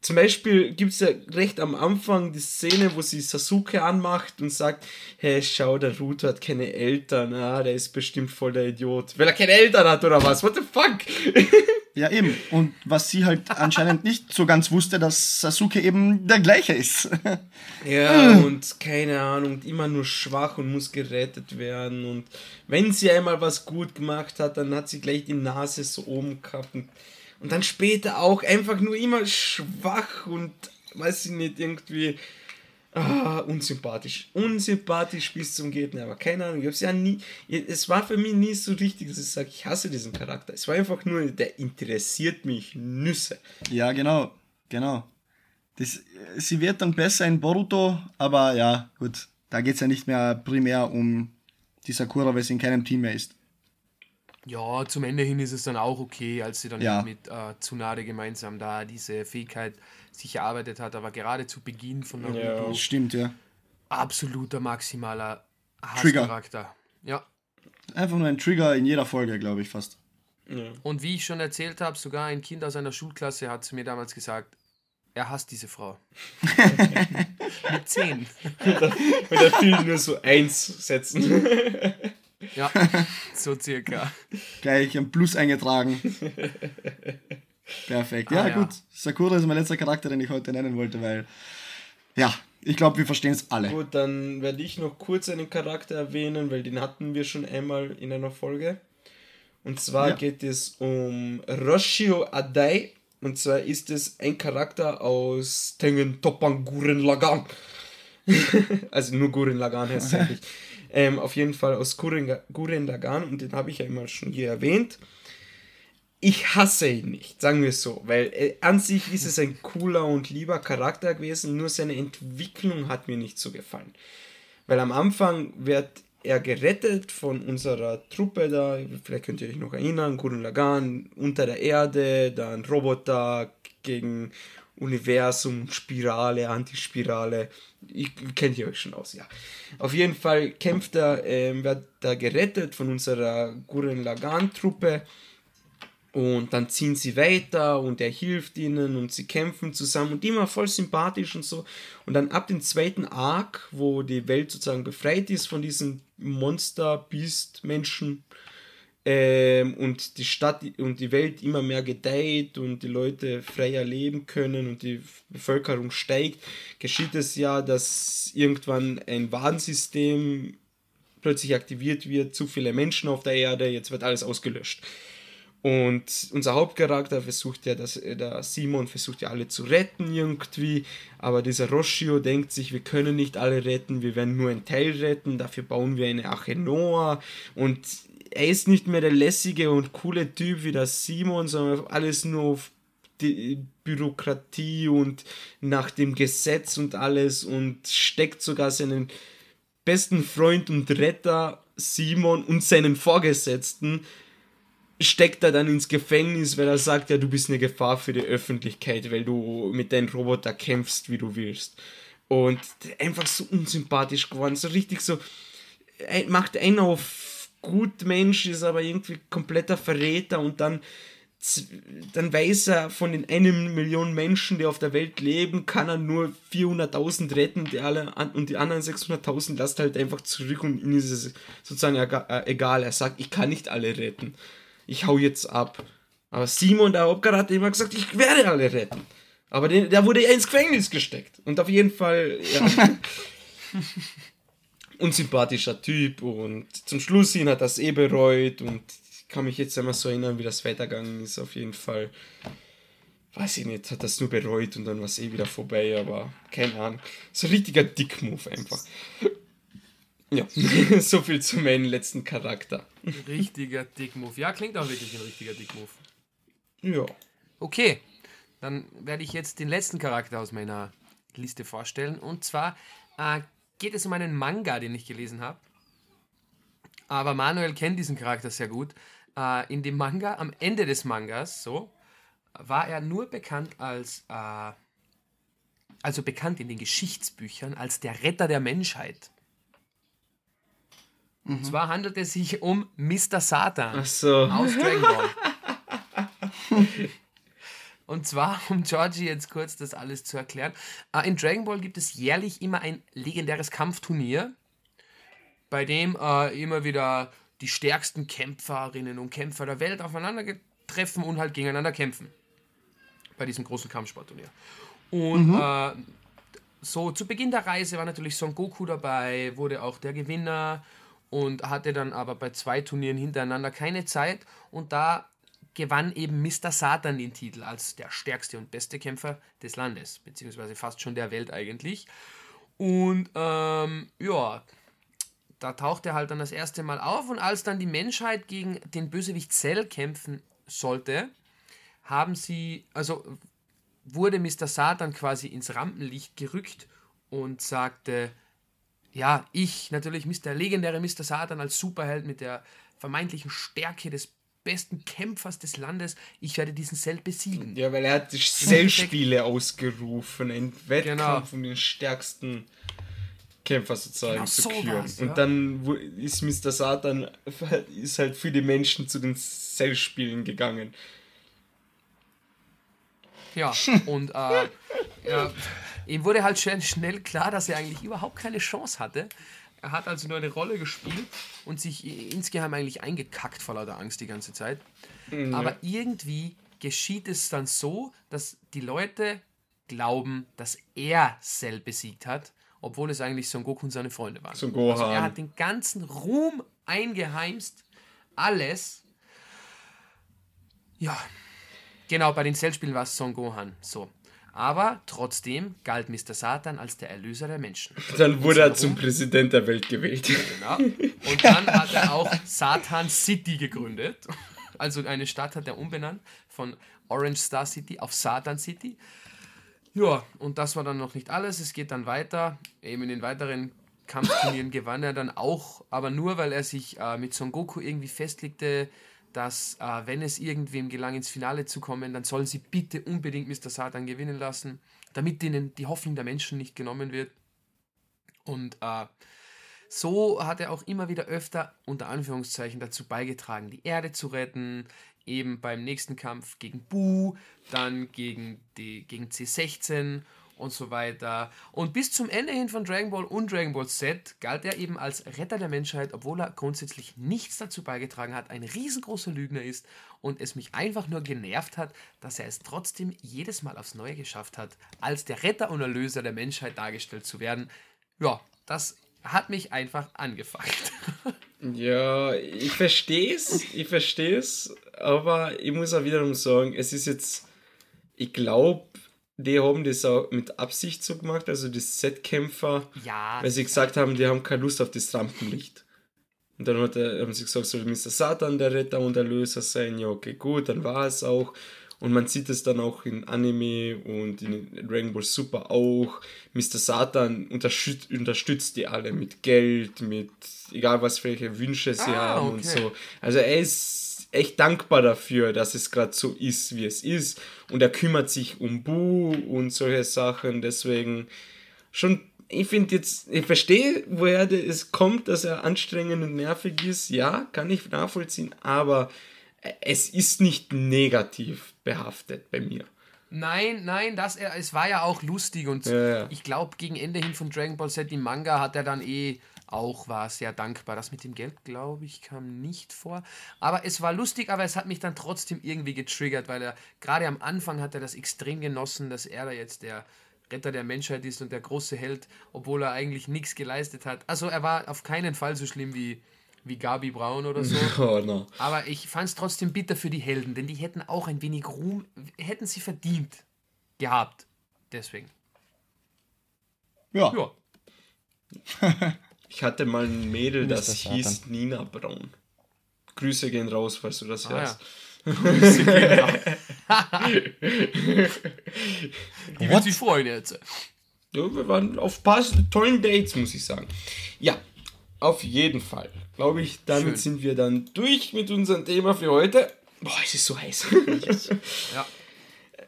zum Beispiel gibt es ja recht am Anfang die Szene, wo sie Sasuke anmacht und sagt, hey, schau, der Naruto hat keine Eltern, ah, der ist bestimmt voll der Idiot. Weil er keine Eltern hat oder was? What the fuck? Ja, eben. Und was sie halt anscheinend nicht so ganz wusste, dass Sasuke eben der gleiche ist. Ja, und keine Ahnung, immer nur schwach und muss gerettet werden. Und wenn sie einmal was gut gemacht hat, dann hat sie gleich die Nase so oben gehabt. Und, und dann später auch einfach nur immer schwach und weiß ich nicht, irgendwie ah, unsympathisch. Unsympathisch bis zum geht nicht. Aber keine Ahnung, ich hab's ja nie. Es war für mich nie so richtig, dass ich sage, ich hasse diesen Charakter. Es war einfach nur, der interessiert mich Nüsse. ja, genau. Genau. Das, sie wird dann besser in Boruto, aber ja, gut. Da geht's ja nicht mehr primär um die Sakura, weil sie in keinem Team mehr ist. Ja, zum Ende hin ist es dann auch okay, als sie dann Ja. mit äh, Tsunade gemeinsam da diese Fähigkeit sich erarbeitet hat. Aber gerade zu Beginn von Naruto, Ja. Stimmt, ja. absoluter maximaler. Hasscharakter. Ja. Einfach nur ein Trigger in jeder Folge, glaube ich fast. Und wie ich schon erzählt habe, sogar ein Kind aus einer Schulklasse hat zu mir damals gesagt, er hasst diese Frau. Mit 10. Und der Film nur so eins setzen. Ja, so circa. Gleich ein Plus eingetragen. Perfekt. Ja, Ah, ja. gut. Sakura ist mein letzter Charakter, den ich heute nennen wollte, weil. Ja, ich glaube, wir verstehen es alle. Gut, dann werde ich noch kurz einen Charakter erwähnen, weil den hatten wir schon einmal in einer Folge. Und zwar Ja. geht es um Roshio Adai. Und zwar ist es ein Charakter aus Tengen Toppan Guren Lagan. also nur Guren Lagan heißt es eigentlich. Ähm, auf jeden Fall aus Guren, Guren Lagan und den habe ich ja immer schon hier erwähnt. Ich hasse ihn nicht, sagen wir es so, weil äh, an sich ist es ein cooler und lieber Charakter gewesen, nur seine Entwicklung hat mir nicht so gefallen. Weil am Anfang wird er gerettet von unserer Truppe da, vielleicht könnt ihr euch noch erinnern, Gurren Lagann, unter der Erde, dann Roboter gegen Universum, Spirale, Antispirale. Ich, kennt ihr euch schon aus, ja. Auf jeden Fall kämpft er, ähm, wird da gerettet von unserer Gurren Lagann Truppe. Und dann ziehen sie weiter und er hilft ihnen und sie kämpfen zusammen und immer voll sympathisch und so. Und dann ab dem zweiten Arc, wo die Welt sozusagen befreit ist von diesen Monster, Beast, Menschen ähm, und die Stadt und die Welt immer mehr gedeiht und die Leute freier leben können und die Bevölkerung steigt, geschieht es ja, dass irgendwann ein Warnsystem plötzlich aktiviert wird, zu viele Menschen auf der Erde, jetzt wird alles ausgelöscht. Und unser Hauptcharakter versucht ja, dass der Simon versucht ja alle zu retten irgendwie, aber dieser Roshio denkt sich, wir können nicht alle retten, wir werden nur einen Teil retten, dafür bauen wir eine Arche Noah. Und er ist nicht mehr der lässige und coole Typ wie der Simon, sondern alles nur auf die Bürokratie und nach dem Gesetz und alles und steckt sogar seinen besten Freund und Retter Simon und seinen Vorgesetzten steckt er dann ins Gefängnis, weil er sagt, ja, du bist eine Gefahr für die Öffentlichkeit, weil du mit deinem Roboter kämpfst, wie du willst. Und einfach so unsympathisch geworden, so richtig so, macht einen auf gut Mensch, ist aber irgendwie kompletter Verräter und dann, dann weiß er, von den einen Million Menschen, die auf der Welt leben, kann er nur 400.000 retten die alle, und die anderen 600.000 lässt halt einfach zurück und ihm ist es sozusagen egal. Er sagt, ich kann nicht alle retten ich hau jetzt ab. Aber Simon, der Hauptcharakter, hat immer gesagt, ich werde alle retten. Aber den, der wurde ja ins Gefängnis gesteckt. Und auf jeden Fall, ja. unsympathischer Typ. Und zum Schluss hin hat das eh bereut. Und ich kann mich jetzt einmal so erinnern, wie das weitergegangen ist. Auf jeden Fall, weiß ich nicht, hat das nur bereut und dann war es eh wieder vorbei. Aber keine Ahnung. So ein richtiger Dick-Move einfach. Ja, so viel zu meinem letzten Charakter. Richtiger Dickmove. Ja, klingt auch wirklich ein richtiger Dickmove. Ja. Okay, dann werde ich jetzt den letzten Charakter aus meiner Liste vorstellen. Und zwar äh, geht es um einen Manga, den ich gelesen habe. Aber Manuel kennt diesen Charakter sehr gut. Äh, in dem Manga, am Ende des Mangas, so, war er nur bekannt als, äh, also bekannt in den Geschichtsbüchern als der Retter der Menschheit. Und mhm. zwar handelt es sich um Mr. Satan so. aus Dragon Ball. Und zwar, um Georgie jetzt kurz das alles zu erklären. Äh, in Dragon Ball gibt es jährlich immer ein legendäres Kampfturnier, bei dem äh, immer wieder die stärksten Kämpferinnen und Kämpfer der Welt aufeinander treffen und halt gegeneinander kämpfen. Bei diesem großen Kampfsportturnier. Und mhm. äh, so zu Beginn der Reise war natürlich Son Goku dabei, wurde auch der Gewinner und hatte dann aber bei zwei Turnieren hintereinander keine Zeit und da gewann eben Mr. Satan den Titel als der stärkste und beste Kämpfer des Landes, beziehungsweise fast schon der Welt eigentlich. Und ähm, ja, da taucht er halt dann das erste Mal auf und als dann die Menschheit gegen den Bösewicht Cell kämpfen sollte, haben sie, also wurde Mr. Satan quasi ins Rampenlicht gerückt und sagte, ja, ich natürlich, Mr. legendäre Mr. Satan als Superheld mit der vermeintlichen Stärke des besten Kämpfers des Landes, ich werde diesen Cell besiegen. Ja, weil er hat die Cell-Spiele ausgerufen, ein Wettkampf genau. um den stärksten Kämpfer sozusagen genau zu küren. Ja. Und dann ist Mr. Satan ist halt für die Menschen zu den Cell-Spielen gegangen. Ja, und äh, ja, ihm wurde halt schnell, schnell klar, dass er eigentlich überhaupt keine Chance hatte. Er hat also nur eine Rolle gespielt und sich insgeheim eigentlich eingekackt vor lauter Angst die ganze Zeit. Mhm. Aber irgendwie geschieht es dann so, dass die Leute glauben, dass er Cell besiegt hat, obwohl es eigentlich Son Goku und seine Freunde waren. Son Gohan. Also er hat den ganzen Ruhm eingeheimst, alles. Ja, genau, bei den Cell-Spielen war es Son Gohan. So. Aber trotzdem galt Mr. Satan als der Erlöser der Menschen. Dann wurde er zum Präsident der Welt gewählt. Genau. Und dann hat er auch Satan City gegründet. Also eine Stadt hat er umbenannt von Orange Star City auf Satan City. Ja, und das war dann noch nicht alles. Es geht dann weiter. Eben in den weiteren Kampfturnieren gewann er dann auch, aber nur weil er sich äh, mit Son Goku irgendwie festlegte, dass äh, wenn es irgendwem gelang, ins Finale zu kommen, dann sollen sie bitte unbedingt Mr. Satan gewinnen lassen, damit ihnen die Hoffnung der Menschen nicht genommen wird. Und äh, so hat er auch immer wieder öfter unter Anführungszeichen dazu beigetragen, die Erde zu retten. Eben beim nächsten Kampf gegen Bu, dann gegen, die, gegen C16 und so weiter. Und bis zum Ende hin von Dragon Ball und Dragon Ball Z galt er eben als Retter der Menschheit, obwohl er grundsätzlich nichts dazu beigetragen hat, ein riesengroßer Lügner ist und es mich einfach nur genervt hat, dass er es trotzdem jedes Mal aufs Neue geschafft hat, als der Retter und Erlöser der Menschheit dargestellt zu werden. Ja, das hat mich einfach angefangen. Ja, ich verstehe es, ich verstehe es, aber ich muss auch wiederum sagen, es ist jetzt, ich glaube, die haben das auch mit Absicht so gemacht, also die Setkämpfer, Ja, weil sie gesagt haben, die haben keine Lust auf das Rampenlicht. Und dann hat er, haben sie gesagt, soll Mr. Satan der Retter und Erlöser sein? Ja, okay, gut, dann war es auch. Und man sieht es dann auch in Anime und in Dragon Ball Super auch. Mr. Satan unterstützt, unterstützt die alle mit Geld, mit egal was für welche Wünsche sie Ah, haben und okay. so. Also er ist echt dankbar dafür, dass es gerade so ist, wie es ist. Und er kümmert sich um Bu und solche Sachen. Deswegen schon, ich finde jetzt, ich verstehe, woher es kommt, dass er anstrengend und nervig ist. Ja, kann ich nachvollziehen, aber es ist nicht negativ behaftet bei mir. Nein, nein, das, er, es war ja auch lustig und Ja, ja. ich glaube, gegen Ende hin von Dragon Ball Z im Manga hat er dann eh auch war sehr dankbar. Das mit dem Geld, glaube ich, kam nicht vor. Aber es war lustig, aber es hat mich dann trotzdem irgendwie getriggert, weil er gerade am Anfang hat er das extrem genossen, dass er da jetzt der Retter der Menschheit ist und der große Held, obwohl er eigentlich nichts geleistet hat. Also er war auf keinen Fall so schlimm wie, wie Gabi Braun oder so. Oh, no. Aber ich fand es trotzdem bitter für die Helden, denn die hätten auch ein wenig Ruhm, hätten sie verdient gehabt. Deswegen. Ja. Ja. Ich hatte mal ein Mädel, das Satan. hieß Nina Braun. Grüße gehen raus, falls du das Ah, hörst. Die wird sich freuen jetzt. Ja, wir waren auf ein paar tollen Dates, muss ich sagen. Ja, auf jeden Fall. Glaube ich, damit Schön. sind wir dann durch mit unserem Thema für heute. Boah, es ist so heiß. Ja.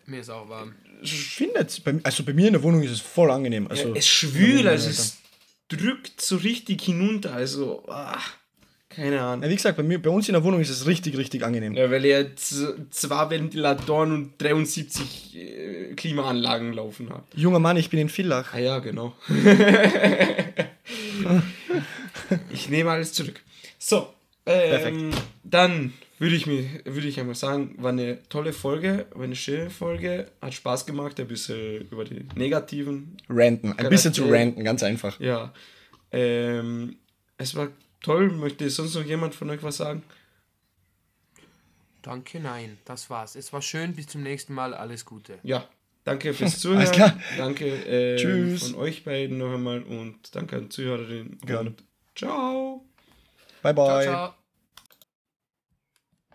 Mir ist auch warm. Ich finde jetzt, bei, also bei mir in der Wohnung ist es voll angenehm. Also, es schwül, Ja, also es drückt so richtig hinunter. Also, ah, keine Ahnung. Ja, wie gesagt, bei, mir, bei uns in der Wohnung ist es richtig, richtig angenehm. Ja, weil er zwei Ventilatoren und 73 äh, Klimaanlagen laufen hat. Junger Mann, ich bin in Villach. Ah ja, genau. ich nehme alles zurück. So, ähm, dann würde ich mir, würde ich einmal sagen, war eine tolle Folge, war eine schöne Folge, hat Spaß gemacht, ein bisschen über die negativen, Ranten. Ein bisschen zu ranten, ganz einfach. ja. Ähm, es war toll. Möchte sonst noch jemand von euch was sagen? Danke, nein. Das war's. Es war schön. Bis zum nächsten Mal. Alles Gute. Ja, danke fürs Zuhören. Alles klar. Danke äh, Tschüss. von euch beiden noch einmal und danke an Zuhörerinnen. Gerne. Und ciao. Bye, bye. Ciao, ciao.